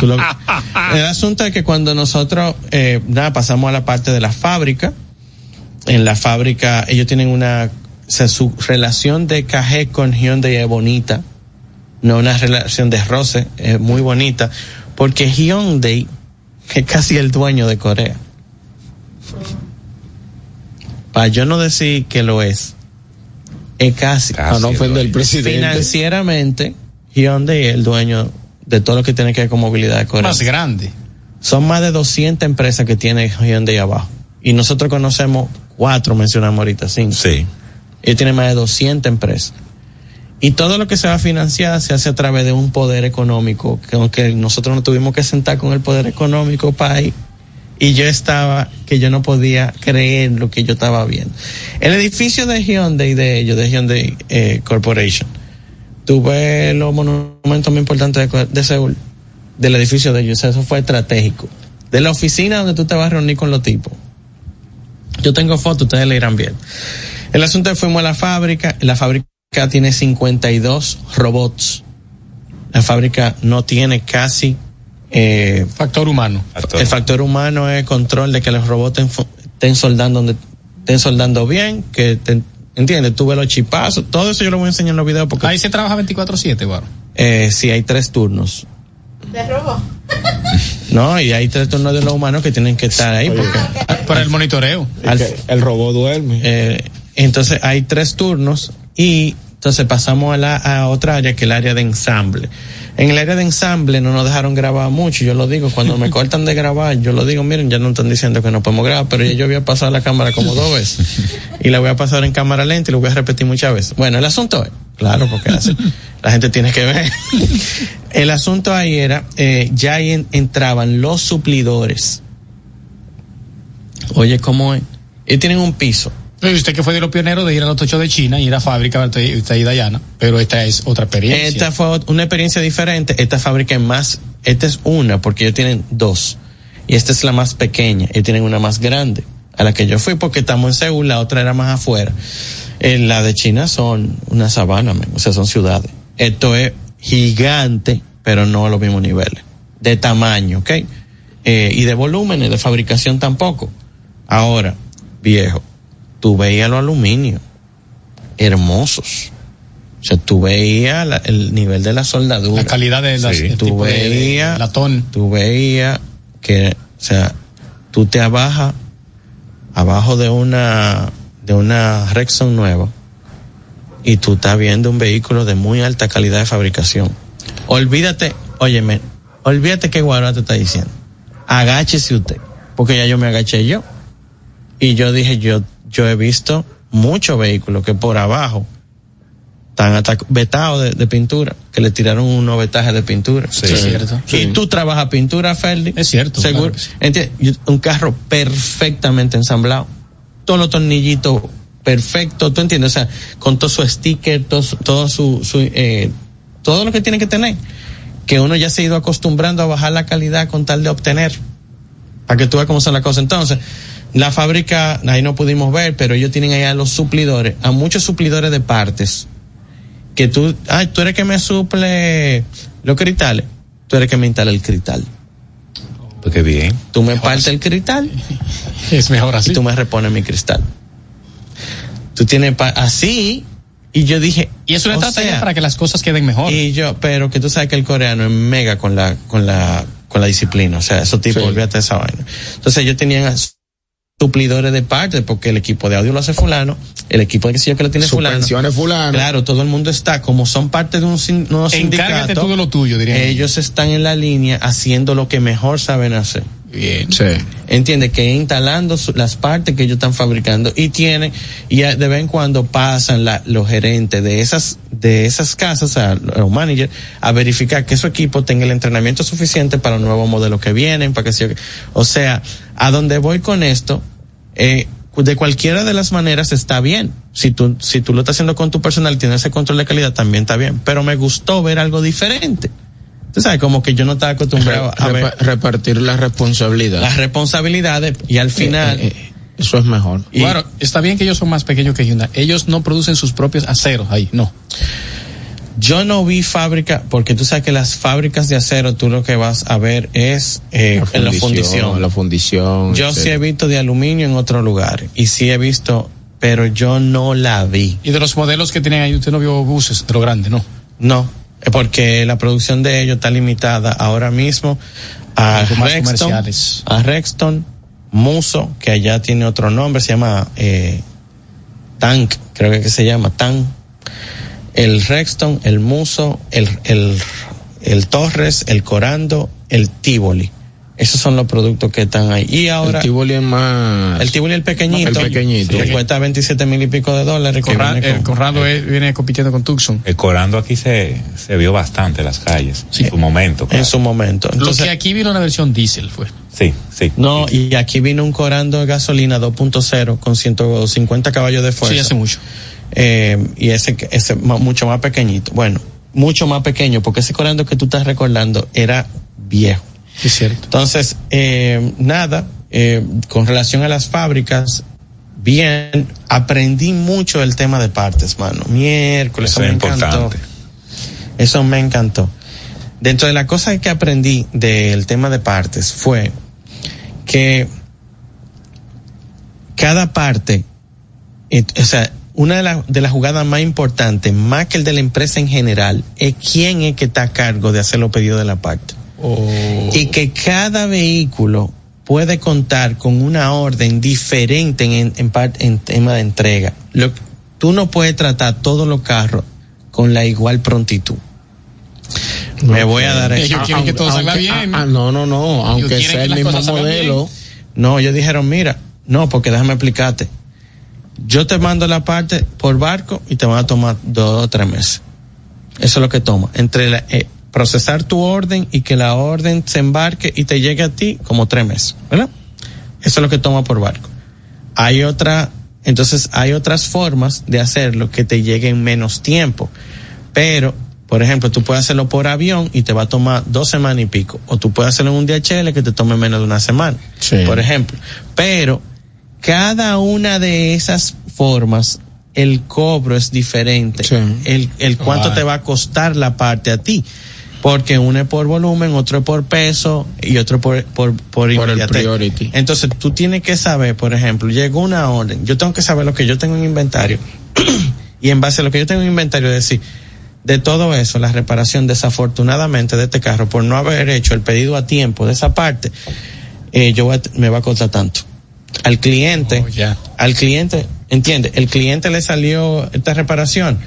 Lo- el asunto es que cuando nosotros, eh, nada, pasamos a la parte de la fábrica, en la fábrica ellos tienen una, o sea, su relación de cajé con Hyundai es bonita, no una relación de roce, es muy bonita, porque Hyundai es casi el dueño de Corea. Para yo no decir que lo es, es casi. Para no ofender al presidente. Financieramente, Hyundai es el dueño de todo lo que tiene que ver con movilidad de Corea. Más grande. Son más de 200 empresas que tiene Hyundai abajo. Y nosotros conocemos cuatro, mencionamos ahorita, cinco. Sí. Ellos tienen más de 200 empresas. Y todo lo que se va a financiar se hace a través de un poder económico, que aunque nosotros nos tuvimos que sentar con el poder económico país, y yo estaba, que yo no podía creer lo que yo estaba viendo. El edificio de Hyundai, de ellos, de Hyundai eh, Corporation, tuve los monumentos más importantes de, Seúl, del edificio de ellos, eso fue estratégico. De la oficina donde tú te vas a reunir con los tipos. Yo tengo fotos, ustedes le irán bien. El asunto es fuimos a la fábrica, la fábrica tiene 52 robots. La fábrica no tiene casi eh, Factor humano. el factor humano es control de que los robots estén, soldando donde estén soldando bien, que te, entiendes, tuve los chipazos, todo eso yo lo voy a enseñar en los videos porque Ahí se trabaja 24-7, bueno. eh, si hay tres turnos. ¿De robo? No, y hay tres turnos de los humanos que tienen que estar ahí porque Para el monitoreo. al- el robot duerme. eh, entonces hay tres turnos y entonces pasamos a, la, a otra área que es el área de ensamble. En el área de ensamble no nos dejaron grabar mucho, yo lo digo, cuando me cortan de grabar, yo lo digo, miren, ya no están diciendo que no podemos grabar, pero ya yo voy a pasar la cámara como dos veces y la voy a pasar en cámara lenta y lo voy a repetir muchas veces. Bueno, el asunto es, claro, porque hace- la gente tiene que ver. El asunto ahí era, eh, ya ahí en- entraban los suplidores. Oye, ¿cómo es? Ellos tienen un piso. Y usted que fue de los pioneros de ir a los tochos de China, ir a fábrica, usted, y Dayana, pero esta es otra experiencia. Esta fue una experiencia diferente. Esta fábrica es más, esta es una, porque ellos tienen dos. Y esta es la más pequeña. Ellos tienen una más grande, a la que yo fui porque estamos en Seúl, la otra era más afuera. Eh, la de China son una sabana, o sea, son ciudades. Esto es gigante, pero no a los mismos niveles. De tamaño, ¿ok? Eh, y de volúmenes, de fabricación tampoco. Ahora, viejo, tú veías los aluminios, hermosos. O sea, tú veías la- el nivel de la soldadura. La calidad de las, Sí, el tú tipo de veías, latón. tú veías que, o sea, tú te abajas abajo de una, de una Rexon nueva y tú estás viendo un vehículo de muy alta calidad de fabricación. Olvídate, óyeme, olvídate que Guará te está diciendo. Agáchese usted, porque ya yo me agaché yo. Y yo dije, yo, yo he visto muchos vehículos que por abajo están hasta vetados de, de pintura, que le tiraron unos vetajes de pintura. Sí, es cierto. Y tú trabajas pintura, Ferdi. Es cierto, Seguro. claro sí. Un carro perfectamente ensamblado. Todos los tornillitos perfectos, ¿tú entiendes? O sea, con todo su sticker, todo, su- todo su, su, eh, todo lo que tiene que tener. que uno ya se ha ido acostumbrando a bajar la calidad con tal de obtener. Para que tú veas cómo son las cosas. Entonces, la fábrica, ahí no pudimos ver, pero ellos tienen allá los suplidores, a muchos suplidores de partes. Que tú, ay, tú eres que me suple los cristales, tú eres que me instala el cristal. Pues qué bien. Tú me partes el cristal Es mejor así. y tú me repones mi cristal. Tú tienes pa- así, y yo dije. Y es una estrategia para que las cosas queden mejor. Y yo, pero que tú sabes que el coreano es mega con la, con la, con la disciplina. O sea, esos tipos, Sí. olvídate de esa vaina. Entonces ellos tenían suplidores de partes porque el equipo de audio lo hace fulano, el equipo de que yo que lo tiene fulano. Subvenciones fulano. Claro, todo el mundo está, como son parte de un sin- nuevo Encárgate sindicato. tú de lo tuyo, diría. Ellos están en la línea haciendo lo que mejor saben hacer. Bien. Sí. Entiende que instalando su- las partes que ellos están fabricando y tienen y de vez en cuando pasan la- los gerentes de esas de esas casas, a los managers, a verificar que su equipo tenga el entrenamiento suficiente para los nuevos modelos que vienen, para que se- o sea, a donde voy con esto, eh, de cualquiera de las maneras está bien. Si tú si tú lo estás haciendo con tu personal, tienes ese control de calidad, también está bien. Pero me gustó ver algo diferente. Tú sabes, como que yo no estaba acostumbrado a ver Repa- repartir la responsabilidad. las responsabilidades y al final Eh, eh, eso es mejor. y- Bueno, está bien que ellos son más pequeños que Hyundai. Ellos no producen sus propios aceros ahí, no. Yo no vi fábrica porque tú sabes que las fábricas de acero tú lo que vas a ver es eh, en la fundición La fundición. yo sí he visto de aluminio en otro lugar y sí he visto pero yo no la vi Y de los modelos que tienen ahí, usted no vio buses de lo grande, no. no porque la producción de ellos está limitada ahora mismo a Rexton comerciales. a Rexton Muso que allá tiene otro nombre se llama eh, Tank creo que se llama Tank el Rexton, el Muso, el, el, el Torres, el Corando, el Tivoli. Esos son los productos que están ahí. Y ahora, el Tivoli es más. el Tivoli el pequeñito, El pequeñito. que Sí. cuesta 27 mil y pico de dólares. que Corra- viene el con- Corrado es- viene compitiendo con Tucson. El corando aquí se, se vio bastante en las calles. En su momento. en su momento. Lo Entonces, que aquí vino una versión diésel fue. Sí, sí. no, y aquí vino un Corando de gasolina 2.0 con 150 caballos de fuerza. Sí, hace mucho. Eh, y ese, ese ma- mucho más pequeñito. Bueno, mucho más pequeño, porque ese Corando que tú estás recordando era viejo. Sí, es cierto. Entonces, eh, nada, eh, con relación a las fábricas, bien, aprendí mucho del tema de partes, mano. Miércoles, Eso eso, es me encantó. importante. Eso me encantó. Dentro de las cosas que aprendí del tema de partes fue que cada parte, eh, o sea, una de, las de las jugadas más importantes, más que el de la empresa en general, es quién es que está a cargo de hacer los pedidos de la parte y que cada vehículo puede contar con una orden diferente en, en, en tema de entrega. Lo, tú no puedes tratar todos los carros con la igual prontitud. Me voy a dar Ellos quieren que todo salga Aunque- bien. no, no, no. Aunque sea el mismo modelo. No, ellos dijeron, mira, no, porque déjame explicarte. Yo te mando la parte por barco y te van a tomar dos o tres meses. Eso es lo que toma. Entre la- eh, procesar tu orden y que la orden se embarque y te llegue a ti como tres meses, ¿verdad? Eso es lo que toma por barco. Hay otra, entonces hay otras formas de hacerlo que te llegue en menos tiempo. Pero, por ejemplo, tú puedes hacerlo por avión y te va a tomar dos semanas y pico. O tú puedes hacerlo en un DHL que te tome menos de una semana. Sí. Por ejemplo. Pero, cada una de esas formas, el cobro es diferente. Sí. El, el cuánto te va a costar la parte a ti. Porque uno es por volumen, otro es por peso y otro por, por, por, Por el priority. Entonces tú tienes que saber, por ejemplo, llegó una orden, yo tengo que saber lo que yo tengo en inventario y en base a lo que yo tengo en inventario decir, de todo eso, la reparación desafortunadamente de este carro por no haber hecho el pedido a tiempo de esa parte, eh, yo voy a- me va a costar tanto. Al cliente, Oh, al cliente, entiende, el cliente le salió esta reparación.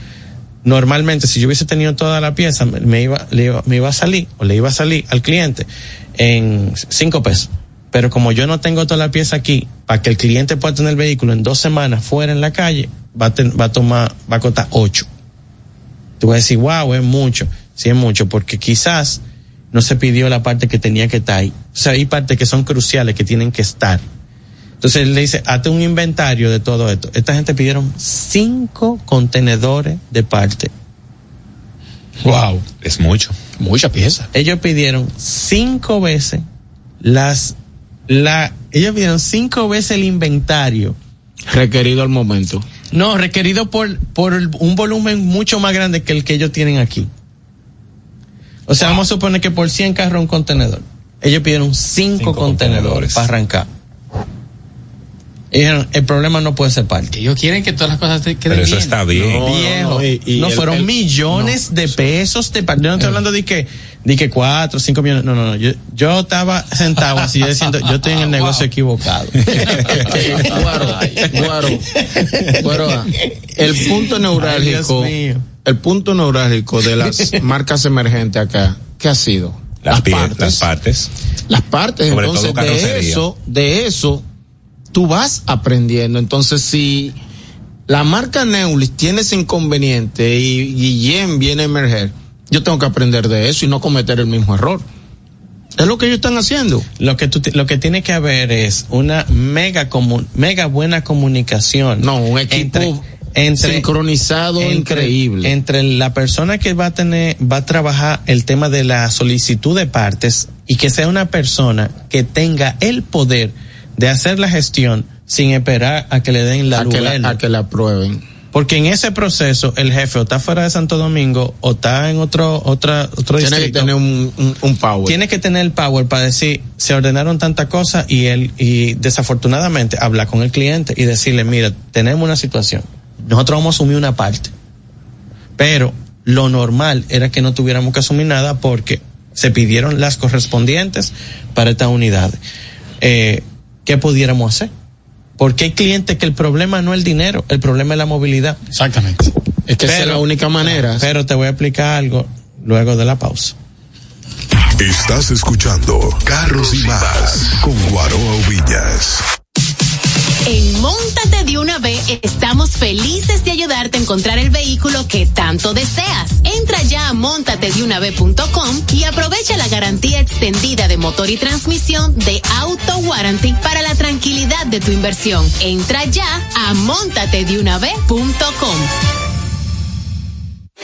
Normalmente, si yo hubiese tenido toda la pieza, me- me iba, le iba, me iba a salir, o le iba a salir al cliente en cinco pesos. Pero como yo no tengo toda la pieza aquí, para que el cliente pueda tener el vehículo en dos semanas fuera en la calle, va a, ten- va a tomar, va a costar ocho. Tú vas a decir, wow, es mucho. Sí, es mucho, porque quizás no se pidió la parte que tenía que estar ahí. O sea, hay partes que son cruciales que tienen que estar. Entonces él le dice, hazte un inventario de todo esto. Esta gente pidieron cinco contenedores de parte. Wow. Es mucho. Muchas piezas. Ellos pidieron cinco veces las, la, ellos pidieron cinco veces el inventario. Requerido al momento. No, requerido por, por un volumen mucho más grande que el que ellos tienen aquí. O sea, vamos a suponer que por 100 carros un contenedor. Ellos pidieron cinco, contenedores para arrancar. Y dijeron, el problema no puede ser parte. Ellos quieren que todas las cosas te queden Pero eso bien. está bien. No, viejo. no, y- y no, el- fueron el- millones de pesos de par- Yo no estoy hablando de que, de que cuatro, cinco millones. No, no, no. Yo, yo estaba sentado así, yo diciendo, yo estoy en el negocio equivocado. Guaro, Guaro, Guaro, ah, el punto neurálgico, Ay, el punto neurálgico de las marcas emergentes acá, ¿qué ha sido? Las, pie- las partes. Las partes, Sobre entonces todo de eso, de eso, tú vas aprendiendo. Entonces, si la marca Neulis tiene ese inconveniente y Guillén viene a emerger, yo tengo que aprender de eso y no cometer el mismo error. Es lo que ellos están haciendo. Lo que tú, lo que tiene que haber es una mega comu- mega buena comunicación. No, un equipo sincronizado increíble. Entre la persona que va a tener, va a trabajar el tema de la solicitud de partes y que sea una persona que tenga el poder de hacer la gestión sin esperar a que le den la a, que la, a que la aprueben. Porque en ese proceso el jefe o está fuera de Santo Domingo o está en otro otra otro Tiene que tener un, un, un power. Tiene que tener el power para decir, se ordenaron tantas cosas y él, y desafortunadamente hablar con el cliente y decirle, mira, tenemos una situación. Nosotros vamos a asumir una parte. Pero lo normal era que no tuviéramos que asumir nada porque se pidieron las correspondientes para estas unidades. Eh, ¿Qué pudiéramos hacer? Porque hay clientes que el problema no es el dinero, el problema es la movilidad. Exactamente. Es que esa es la única manera. Pero te voy a explicar algo luego de la pausa. Estás escuchando Carros y Más con Guaroa Villas. En Móntate de una estamos felices de ayudarte a encontrar el vehículo que tanto deseas. Entra ya a montatedeunavez.com y aprovecha la garantía extendida de motor y transmisión de Auto Warranty para la tranquilidad de tu inversión. Entra ya a montatedeunavez.com.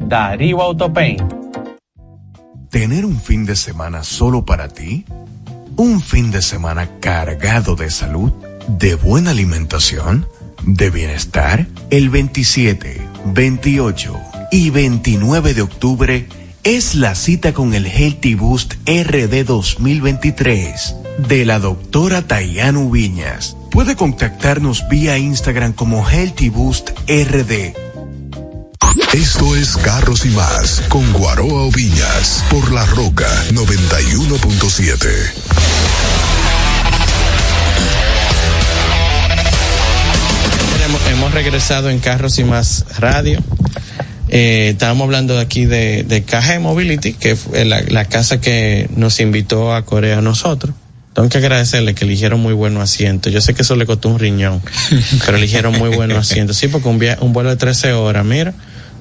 Darío Autopaint. ¿Tener un fin de semana solo para ti? ¿Un fin de semana cargado de salud, de buena alimentación, de bienestar? El 27, 28 y 29 de octubre es la cita con el Healthy Boost RD 2023 de la doctora Tayanu Viñas. Puede contactarnos vía Instagram como Healthy Boost RD Esto es Carros y Más con Guaroa Viñas por La Roca 91.7. Hemos, regresado en Carros y Más Radio. Eh, estábamos hablando de aquí de, de KG Mobility, que fue la, casa que nos invitó a Corea a nosotros. Tengo que agradecerle que eligieron muy buenos asientos. Yo sé que eso le costó un riñón, pero eligieron muy buenos asientos. Sí, porque un vuelo de 13 horas, mira,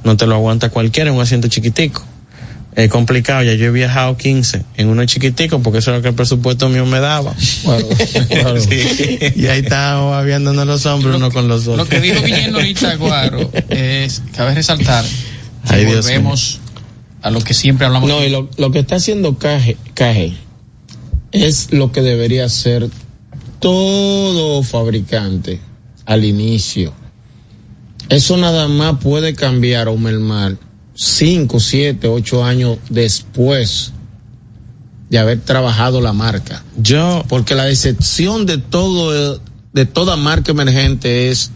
no te lo aguanta cualquiera, un asiento chiquitico. Es complicado, ya yo he viajado 15 en uno chiquitico porque eso es lo que el presupuesto mío me daba. Sí. Y ahí estábamos viéndonos los hombros uno con los Lo otros. que dijo Guillermo ahorita, Guaro, es, cabe resaltar, que Ay, Dios volvemos a lo que siempre hablamos. No, y lo, lo que está haciendo Caje, Caje es lo que debería hacer todo fabricante al inicio Eso nada más puede cambiar o mermar cinco, siete, ocho años después de haber trabajado la marca. Yo, porque la decepción de todo, de toda marca emergente es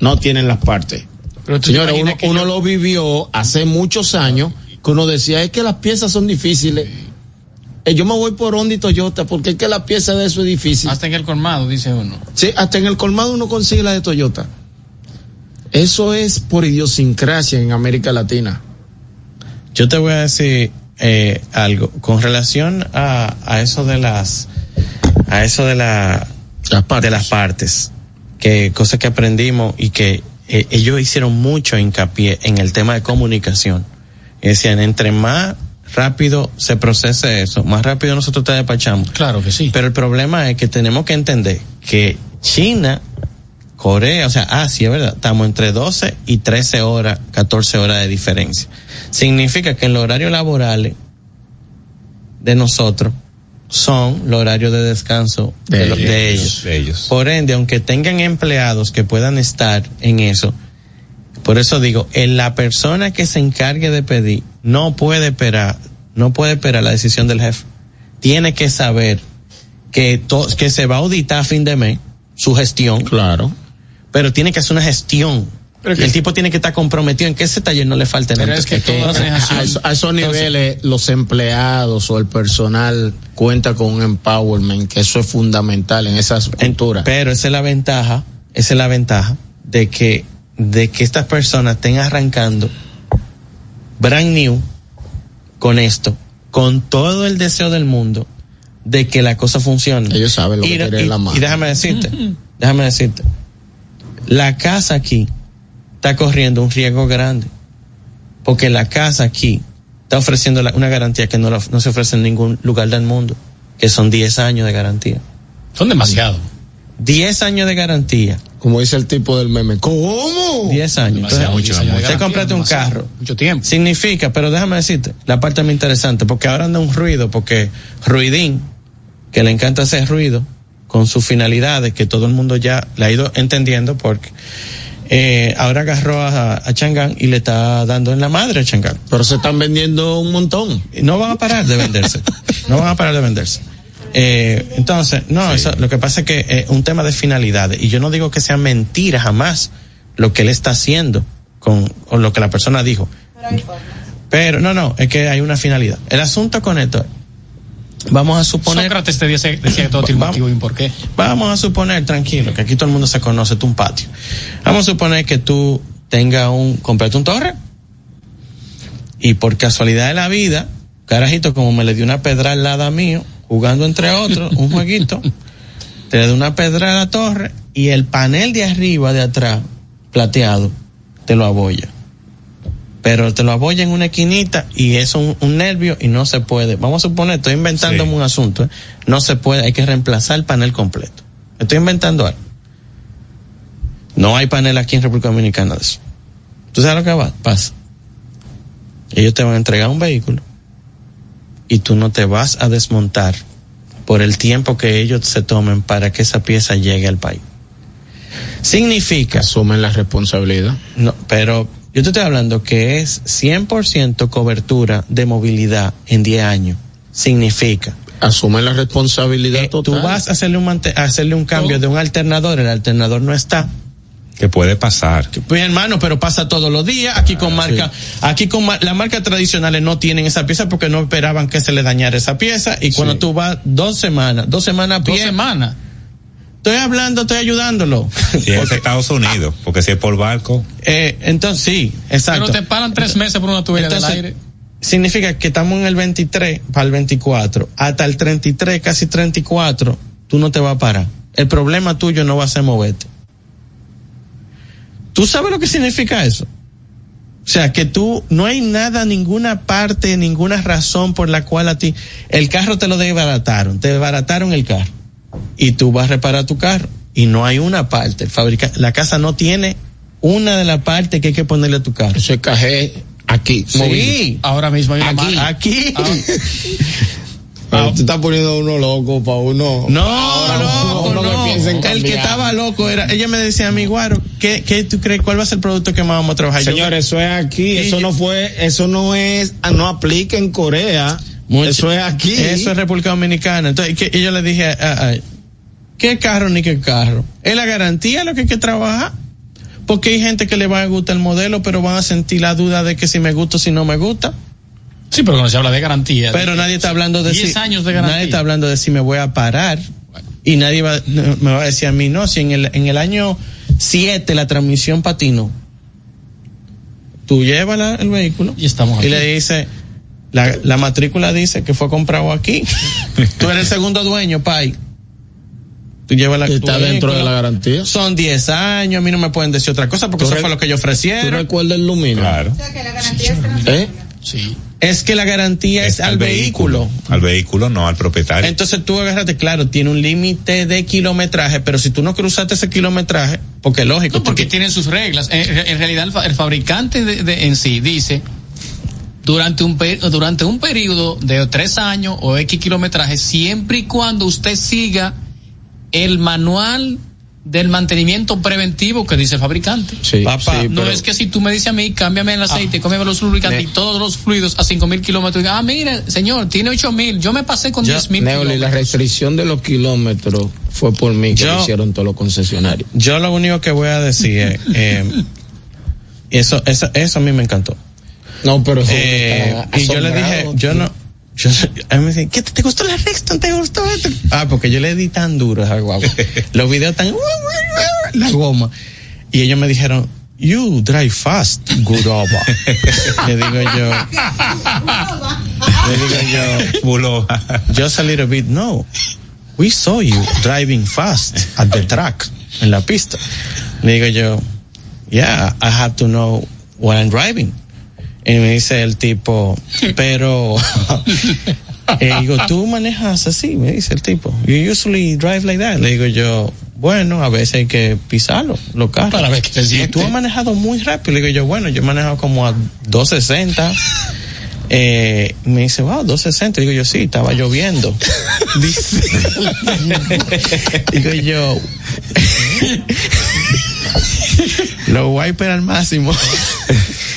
no tienen las partes. Pero Señores, uno, que uno yo- lo vivió hace muchos años que uno decía es que las piezas son difíciles. Eh, yo me voy por Honda y Toyota porque es que la pieza de eso es difícil. Hasta en el colmado, dice uno. Sí, hasta en el colmado uno consigue la de Toyota. Eso es por idiosincrasia en América Latina. Yo te voy a decir eh, algo. Con relación a, a eso de las a eso de la de las partes que cosas que aprendimos y que eh, ellos hicieron mucho hincapié en el tema de comunicación. Y decían entre más rápido se procese eso más rápido nosotros te despachamos. Claro que sí. Pero el problema es que tenemos que entender que China Corea, o sea, Asia, ¿verdad? Estamos entre 12 y 13 horas, 14 horas de diferencia. Significa que los horarios laborales de nosotros son los horarios de descanso de ellos. de ellos. Por ende, aunque tengan empleados que puedan estar en eso, por eso digo, en la persona que se encargue de pedir no puede esperar, no puede esperar la decisión del jefe. Tiene que saber que, to- que se va a auditar a fin de mes su gestión. Claro. Pero tiene que hacer una gestión. Pero Y que- el tipo tiene que estar comprometido en que ese taller no le falte nada. A, eso- a esos niveles los empleados o el personal cuenta con un empowerment que eso es fundamental en esa cultura. Pero esa es la ventaja, esa es la ventaja de que, de que estas personas estén arrancando brand new con esto, con todo el deseo del mundo de que la cosa funcione. Ellos saben lo que y, tienen en y- la mano. y déjame decirte, déjame decirte, la casa aquí está corriendo un riesgo grande, porque la casa aquí está ofreciendo la- una garantía que no, la- no se ofrece en ningún lugar del mundo, que son 10 años de garantía. Son demasiados. 10 años de garantía. Como dice el tipo del meme. ¿Cómo? 10 años. Demasiado, Entonces, 10 años de te garantía, compraste un demasiado. carro. Mucho tiempo. Significa, pero déjame decirte, la parte más interesante, porque ahora anda un ruido, porque Ruidín, que le encanta hacer ruido, con sus finalidades, que todo el mundo ya le ha ido entendiendo, porque eh, ahora agarró a, a Changán y le está dando en la madre a Changán. Pero se están vendiendo un montón. No van a parar de venderse. no van a parar de venderse. Eh, entonces, no, eso, lo que pasa es que es un tema de finalidades. Y yo no digo que sea mentira jamás lo que él está haciendo con, o lo que la persona dijo. Pero no, no, es que hay una finalidad. El asunto con esto, vamos a suponer. Sócrates te decía, decía todo tiene motivo y un porqué. Vamos a suponer, tranquilo, que aquí todo el mundo se conoce, tú un patio. Vamos a suponer que tú tengas un, comprate un torre y por casualidad de la vida, carajito, como me le dio una pedra al lado mío, jugando entre otros, un jueguito, te le dio una pedra a la torre y el panel de arriba, de atrás, plateado, te lo abolla. Pero te lo abolla en una esquinita y es un, un nervio y no se puede. Vamos a suponer, estoy inventándome un asunto, ¿eh? no se puede, hay que reemplazar el panel completo. Estoy inventando algo. No hay panel aquí en República Dominicana de eso. ¿Tú sabes lo que va? pasa? Ellos te van a entregar un vehículo y tú no te vas a desmontar por el tiempo que ellos se tomen para que esa pieza llegue al país. Significa. Asumen la responsabilidad. No, pero yo te estoy hablando que es 100% cobertura de movilidad en 10 años. Significa. Asumen la responsabilidad total. Tú vas a hacerle un, a hacerle un cambio de un alternador, el alternador no está. Que puede pasar. Pues hermano, pero pasa todos los días. Aquí con marca, aquí con ma- las marcas tradicionales no tienen esa pieza porque no esperaban que se le dañara esa pieza. Y cuando tú vas dos semanas, dos semanas a pie. Dos semanas. Estoy hablando, estoy ayudándolo. Si es Estados Unidos, porque si es por barco. Eh, entonces sí, exacto. Pero te paran tres meses por una tubería del Entonces, aire. Significa que estamos en el 23 para el 24. Hasta el 33, casi 34, tú no te vas a parar. El problema tuyo no va a ser moverte. ¿Tú sabes lo que significa eso? O sea, que tú, no hay nada, ninguna parte, ninguna razón por la cual a ti, el carro te lo desbarataron, te desbarataron el carro. Y tú vas a reparar tu carro. Y no hay una parte, fabrica, la casa no tiene una de las partes que hay que ponerle a tu carro. Eso es cajé aquí. Sí. Ahora mismo hay una Aquí. Aquí. Pero tú estás poniendo a uno loco para uno. No, loco, uno que no. piensa en El que estaba loco era, ella me decía a mí, Guaro, ¿qué, qué tú crees? ¿Cuál va a ser el producto que más vamos a trabajar? Yo- Señores, eso es aquí, eso no fue, eso no es, ah, no aplica en Corea. Mucho. Eso es aquí. Eso es República Dominicana. Entonces, que, y yo le dije, ah, ah, ¿qué carro ni qué carro? Es la garantía lo que hay que trabajar. Porque hay gente que le va a gustar el modelo, pero van a sentir la duda de que si me gusta o si no me gusta. Sí, pero cuando se habla de garantía. Pero nadie está hablando de 10 si, años de garantía. Nadie está hablando de si me voy a parar. Y nadie va, no, me va a decir a mí, no, si en el, en el año 7 la transmisión patinó. Tú llevas el vehículo y, estamos y le dice, la, la matrícula dice que fue comprado aquí. Tú eres el segundo dueño, pai. Tú llevas la está tu dentro de la garantía. Son 10 años, a mí no me pueden decir otra cosa porque ¿Tú eso fue lo que ¿Tú ofrecieron. recuerdas el Lumina? Claro. ¿Eh? Sí. Es que la garantía es, al vehículo. Al vehículo, no al propietario. Entonces tú agárrate, claro, tiene un límite de kilometraje, pero si tú no cruzaste ese kilometraje, porque lógico. No, porque tú- tienen sus reglas. En, en realidad, el, fa- el fabricante de, de- en sí dice durante un durante un periodo de tres años o X kilometraje, siempre y cuando usted siga el manual del mantenimiento preventivo que dice el fabricante. Sí, Papá, sí, No pero- es que si tú me dices a mí, cámbiame el aceite, cámbiame los lubricantes y todos los fluidos a cinco mil kilómetros. y diga, Ah, mire, señor, tiene ocho mil. Yo me pasé con diez mil Neoli, la restricción de los kilómetros fue por mí que Yo- lo hicieron todos los concesionarios. Yo lo único que voy a decir es, eh, eso, eso, eso a mí me encantó. No, pero Eh, y yo le dije, yo no, yo, a mí me dicen, ¿qué te, te gustó la Rexton? ¿Te gustó esto? Ah, porque yo le di tan duro a esa guagua. Los videos tan, la goma. Y ellos me dijeron, you drive fast, over. le digo yo, le digo yo, Bulo. just a little bit, no. We saw you driving fast at the track, en la pista. Le digo yo, yeah, I have to know what I'm driving. Y me dice el tipo, pero, eh, digo, tú manejas así, me dice el tipo. You usually drive like that. Le digo yo, bueno, a veces hay que pisarlo, los carros. Para ver qué se Y siente. tú has manejado muy rápido. Le digo yo, bueno, yo he manejado como a 260. Eh, y me dice, wow, 260. Digo yo, sí, estaba lloviendo. Dice, digo yo, los wipers al máximo.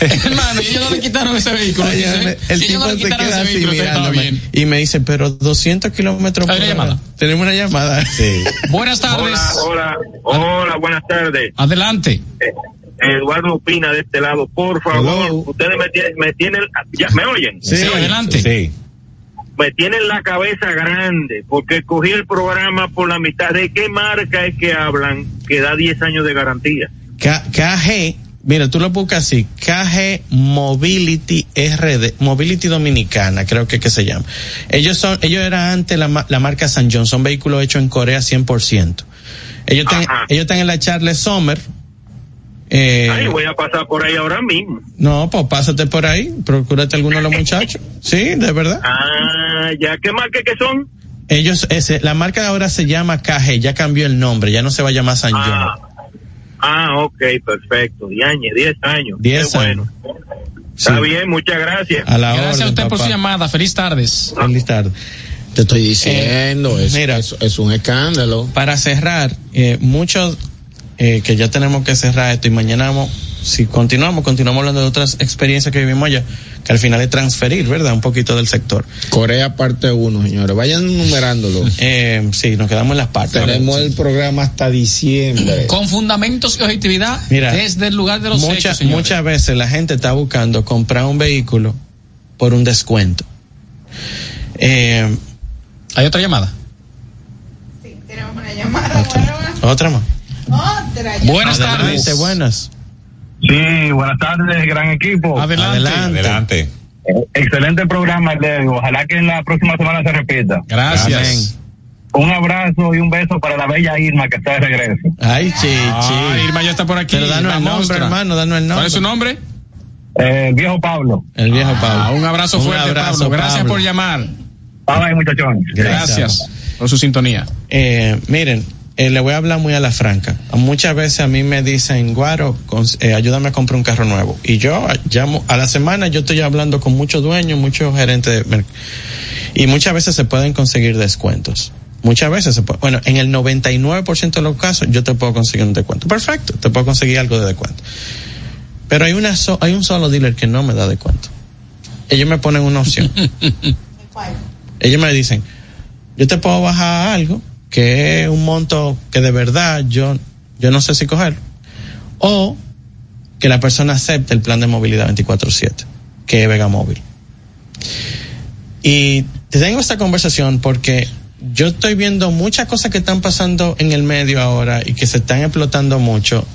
Hermano, y ellos no le quitaron ese vehículo. Ay, dice, el si tipo no le se quitaron queda ese así vehículo, mirándome bien. y me dice, pero 200 kilómetros por hora. llamada. Tenemos una llamada. Sí. Buenas tardes. Hola, hola, hola, buenas tardes. Adelante. Eh, Eduardo Opina de este lado, por favor, Hello. ustedes me tienen, me tienen, ya, ¿me oyen? Sí, adelante. Sí. Me tienen la cabeza grande porque escogí el programa por la mitad. ¿De qué marca es que hablan que da 10 años de garantía? K- KG, mira, tú lo buscas así, KG Mobility RD, Mobility Dominicana, creo que, que se llama. Ellos son, ellos eran antes la, la marca San John, son vehículos hechos en Corea 100%. Ellos están, ellos están en la Charles Sommer. Eh, Ay, voy a pasar por ahí ahora mismo. no, pues pásate por ahí, procúrate alguno de los muchachos. Sí, de verdad. Ah, ya, ¿qué marca es que son? Ellos, ese, la marca ahora se llama KG, ya cambió el nombre, ya no se va a llamar San John. Ah, ok, perfecto. 10 años, 10 años. 10 Qué bueno. Está bien, muchas gracias. A la Gracias a usted por su llamada. Feliz tardes. Feliz tarde. Te estoy diciendo, es, mira. es, es un escándalo. Para cerrar, eh, muchos eh, que ya tenemos que cerrar esto y mañana vamos, si continuamos, continuamos hablando de otras experiencias que vivimos allá, que al final es transferir, ¿verdad? Un poquito del sector. Corea parte 1, señores. Vayan numerándolo. Eh, sí, nos quedamos en las partes. Tenemos el programa hasta diciembre. Con fundamentos y objetividad Mira, desde el lugar de los Mucha- hechos, señores. muchas veces la gente está buscando comprar un vehículo por un descuento. Eh, ¿Hay otra llamada? Tenemos una llamada. Otra más. Otra Buenas Adelante, tardes. buenas. Sí, buenas tardes, gran equipo. Adelante. Adelante. Excelente programa, el Ojalá que en la próxima semana se repita. Gracias. Un abrazo y un beso para la bella Irma que está de regreso. Ay, chichi. Ah, Irma ya está por aquí. Pero danos el nombre, hermano, danos el nombre. ¿Cuál es su nombre? Eh, viejo Pablo. El viejo Pablo. Ah, un abrazo Un fuerte, abrazo, Pablo. Gracias Pablo. por llamar. Bye, muchachones. Gracias por su sintonía. Eh, miren, eh, le voy a hablar muy a la franca. Muchas veces a mí me dicen, Guaro, cons- eh, ayúdame a comprar un carro nuevo. Y yo llamo, a la semana yo estoy hablando con muchos dueños, muchos gerentes de Y muchas veces se pueden conseguir descuentos. Muchas veces se puede, bueno, en el 99% de los casos yo te puedo conseguir un descuento. Perfecto, te puedo conseguir algo de descuento. Pero hay una so- hay un solo dealer que no me da descuento. Ellos me ponen una opción. Ellos me dicen, yo te puedo bajar algo que es un monto que de verdad yo, yo no sé si coger. O que la persona acepte el plan de movilidad 24/7, que es Vega Móvil. Y te tengo esta conversación porque yo estoy viendo muchas cosas que están pasando en el medio ahora y que se están explotando mucho.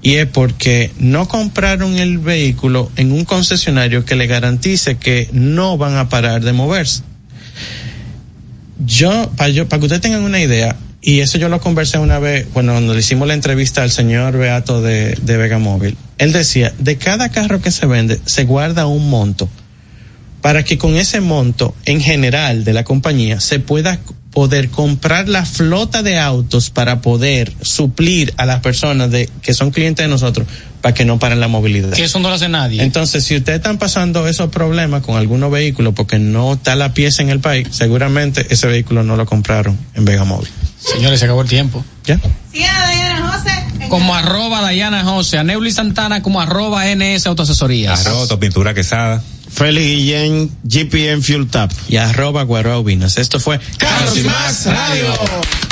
Y es porque no compraron el vehículo en un concesionario que le garantice que no van a parar de moverse. Yo, para que ustedes tengan una idea, y eso yo lo conversé una vez, cuando le hicimos la entrevista al señor Beato de, de Vega Móvil, él decía, de cada carro que se vende, se guarda un monto para que con ese monto en general de la compañía se pueda poder comprar la flota de autos para poder suplir a las personas que son clientes de nosotros para que no paren la movilidad. Que eso no lo hace nadie. Entonces, si ustedes están pasando esos problemas con algunos vehículos porque no está la pieza en el país, seguramente ese vehículo no lo compraron en Vega Móvil. Señores, se acabó el tiempo. ¿Ya? Sí, a Diana José. Como arroba Dayana José, a Neuli Santana como arroba NS Autoasesorías. Arroto, pintura quesada. Félix Guillén, GPM Fuel Tap. Y arroba Guarao Vinos. Esto fue Carlos y Más Radio.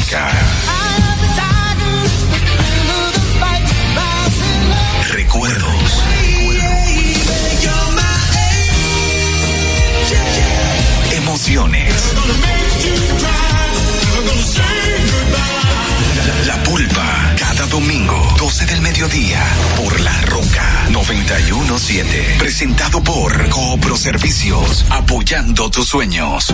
Recuerdos. Emociones. La, pulpa. Cada domingo, 12 del mediodía, por La Roca 917. Presentado por Coopro Servicios, apoyando tus sueños.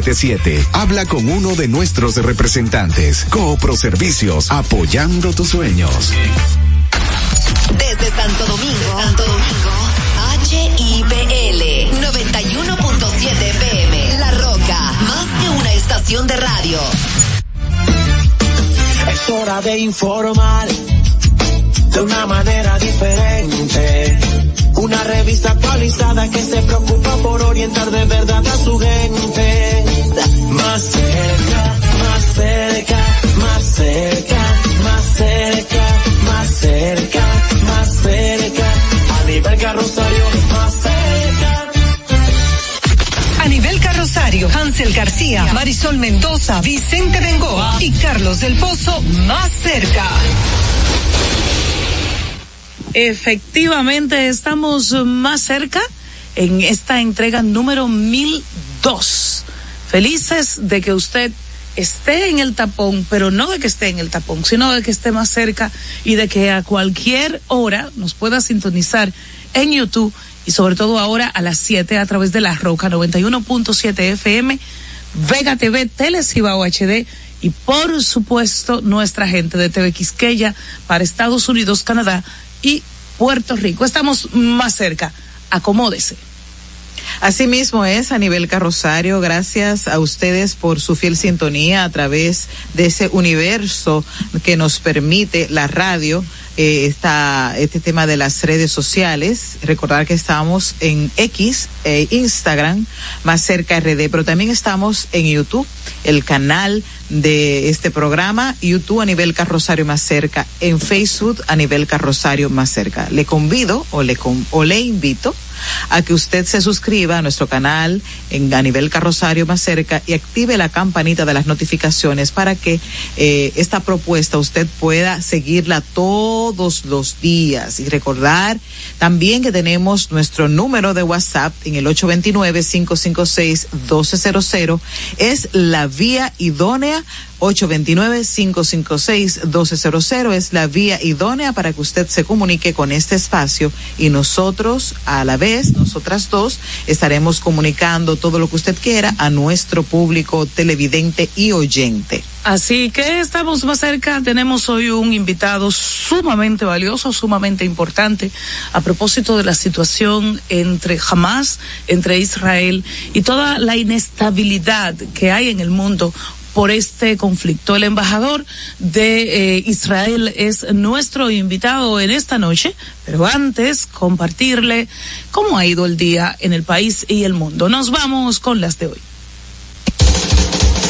Habla con uno de nuestros representantes. Coopro Servicios, apoyando tus sueños. Desde Santo Domingo, Santo Domingo, HIPL 91.7 FM. La Roca, más que una estación de radio. Es hora de informar de una manera diferente. Una revista actualizada que se preocupa por orientar de verdad a su gente. Más cerca, más cerca, más cerca, más cerca, más cerca, más cerca. A nivel carrosario, más cerca. A nivel carrosario, Hansel García, Marisol Mendoza, Vicente Bengoa y Carlos del Pozo más cerca. Efectivamente, estamos más cerca en esta entrega número 1002. Felices de que usted esté en el tapón, pero no de que esté en el tapón, sino de que esté más cerca y de que a cualquier hora nos pueda sintonizar en YouTube y sobre todo ahora a las 7 a través de la Roca 91.7 FM, Vega TV, Telecibao HD y por supuesto nuestra gente de TV Quisqueya para Estados Unidos, Canadá y Puerto Rico. Estamos más cerca. Acomódese. Asimismo es a nivel carrosario, gracias a ustedes por su fiel sintonía a través de ese universo que nos permite la radio. Eh, está este tema de las redes sociales. Recordar que estamos en X, e Instagram, más cerca RD, pero también estamos en YouTube, el canal de este programa, YouTube a nivel carrosario más cerca, en Facebook a nivel carrosario más cerca. Le convido o le, con, o le invito a que usted se suscriba a nuestro canal en a nivel carrosario más cerca y active la campanita de las notificaciones para que eh, esta propuesta usted pueda seguirla todos los días. Y recordar también que tenemos nuestro número de WhatsApp en el 829-556-1200 es la vía idónea. 829-556-1200 es la vía idónea para que usted se comunique con este espacio. Y nosotros a la vez, nosotras dos, estaremos comunicando todo lo que usted quiera a nuestro público televidente y oyente. Así que estamos más cerca. Tenemos hoy un invitado sumamente valioso, sumamente importante, a propósito de la situación entre Hamas, entre Israel y toda la inestabilidad que hay en el mundo por este conflicto. El embajador de eh, Israel es nuestro invitado en esta noche, pero antes compartirle cómo ha ido el día en el país y el mundo. Nos vamos con las de hoy.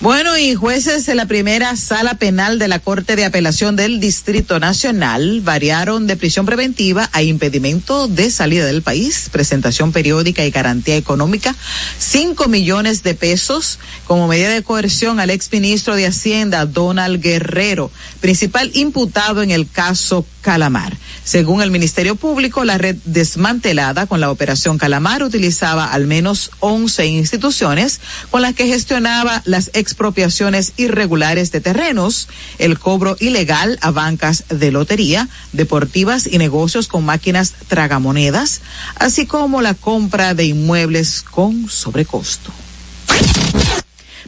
Bueno, y jueces de la primera sala penal de la Corte de Apelación del Distrito Nacional variaron de prisión preventiva a impedimento de salida del país, presentación periódica y garantía económica, cinco millones de pesos como medida de coerción al exministro de Hacienda, Donald Guerrero, principal imputado en el caso Calamar. Según el Ministerio Público, la red desmantelada con la operación Calamar utilizaba al menos 11 instituciones con las que gestionaba las expropiaciones irregulares de terrenos, el cobro ilegal a bancas de lotería, deportivas y negocios con máquinas tragamonedas, así como la compra de inmuebles con sobrecosto.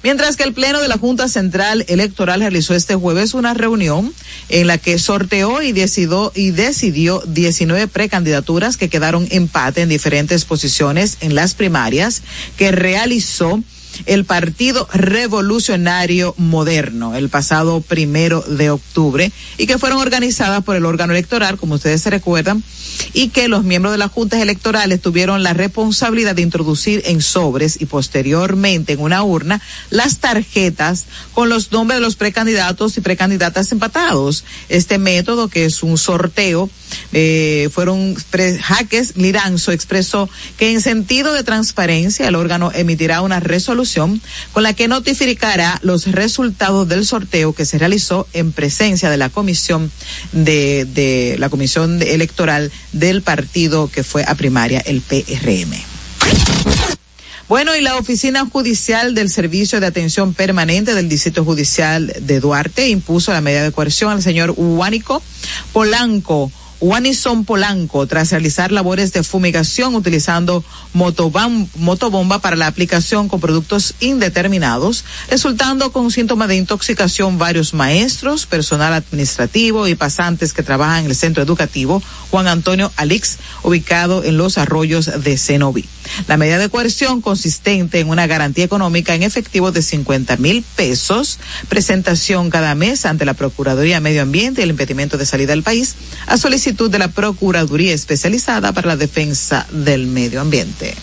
Mientras que el Pleno de la Junta Central Electoral realizó este jueves una reunión en la que sorteó y decidió, y decidió 19 precandidaturas que quedaron empate en diferentes posiciones en las primarias que realizó el Partido Revolucionario Moderno el pasado primero de octubre y que fueron organizadas por el órgano electoral, como ustedes se recuerdan, y que los miembros de las juntas electorales tuvieron la responsabilidad de introducir en sobres y posteriormente en una urna las tarjetas con los nombres de los precandidatos y precandidatas empatados. Este método, que es un sorteo, eh, fueron Jaques Liranzo expresó que en sentido de transparencia el órgano emitirá una resolución con la que notificará los resultados del sorteo que se realizó en presencia de la comisión de, de la comisión electoral del partido que fue a primaria, el PRM. Bueno, y la Oficina Judicial del Servicio de Atención Permanente del Distrito Judicial de Duarte impuso la medida de coerción al señor Huánico Polanco Wanison Polanco tras realizar labores de fumigación utilizando motobomba para la aplicación con productos indeterminados, resultando con síntomas de intoxicación varios maestros, personal administrativo y pasantes que trabajan en el centro educativo Juan Antonio Alix, ubicado en los arroyos de Cenoví. La medida de coerción consistente en una garantía económica en efectivo de 50 mil pesos, presentación cada mes ante la Procuraduría Medio Ambiente y el impedimento de salida del país, a solicitud de la Procuraduría Especializada para la Defensa del Medio Ambiente.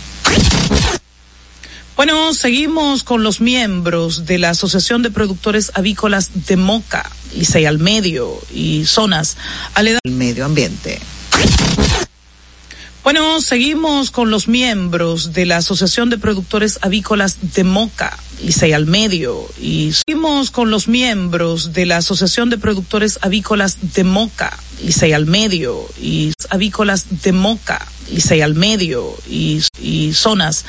Bueno, seguimos con los miembros de la Asociación de Productores Avícolas de Moca, Licey al Medio y zonas aledañas del medio ambiente. Bueno, seguimos con los miembros de la Asociación de Productores Avícolas de Moca, Licey al Medio, y seguimos con los miembros de la Asociación de Productores Avícolas de Moca, Licey al Medio, y avícolas de Moca, Licey al Medio, y, y zonas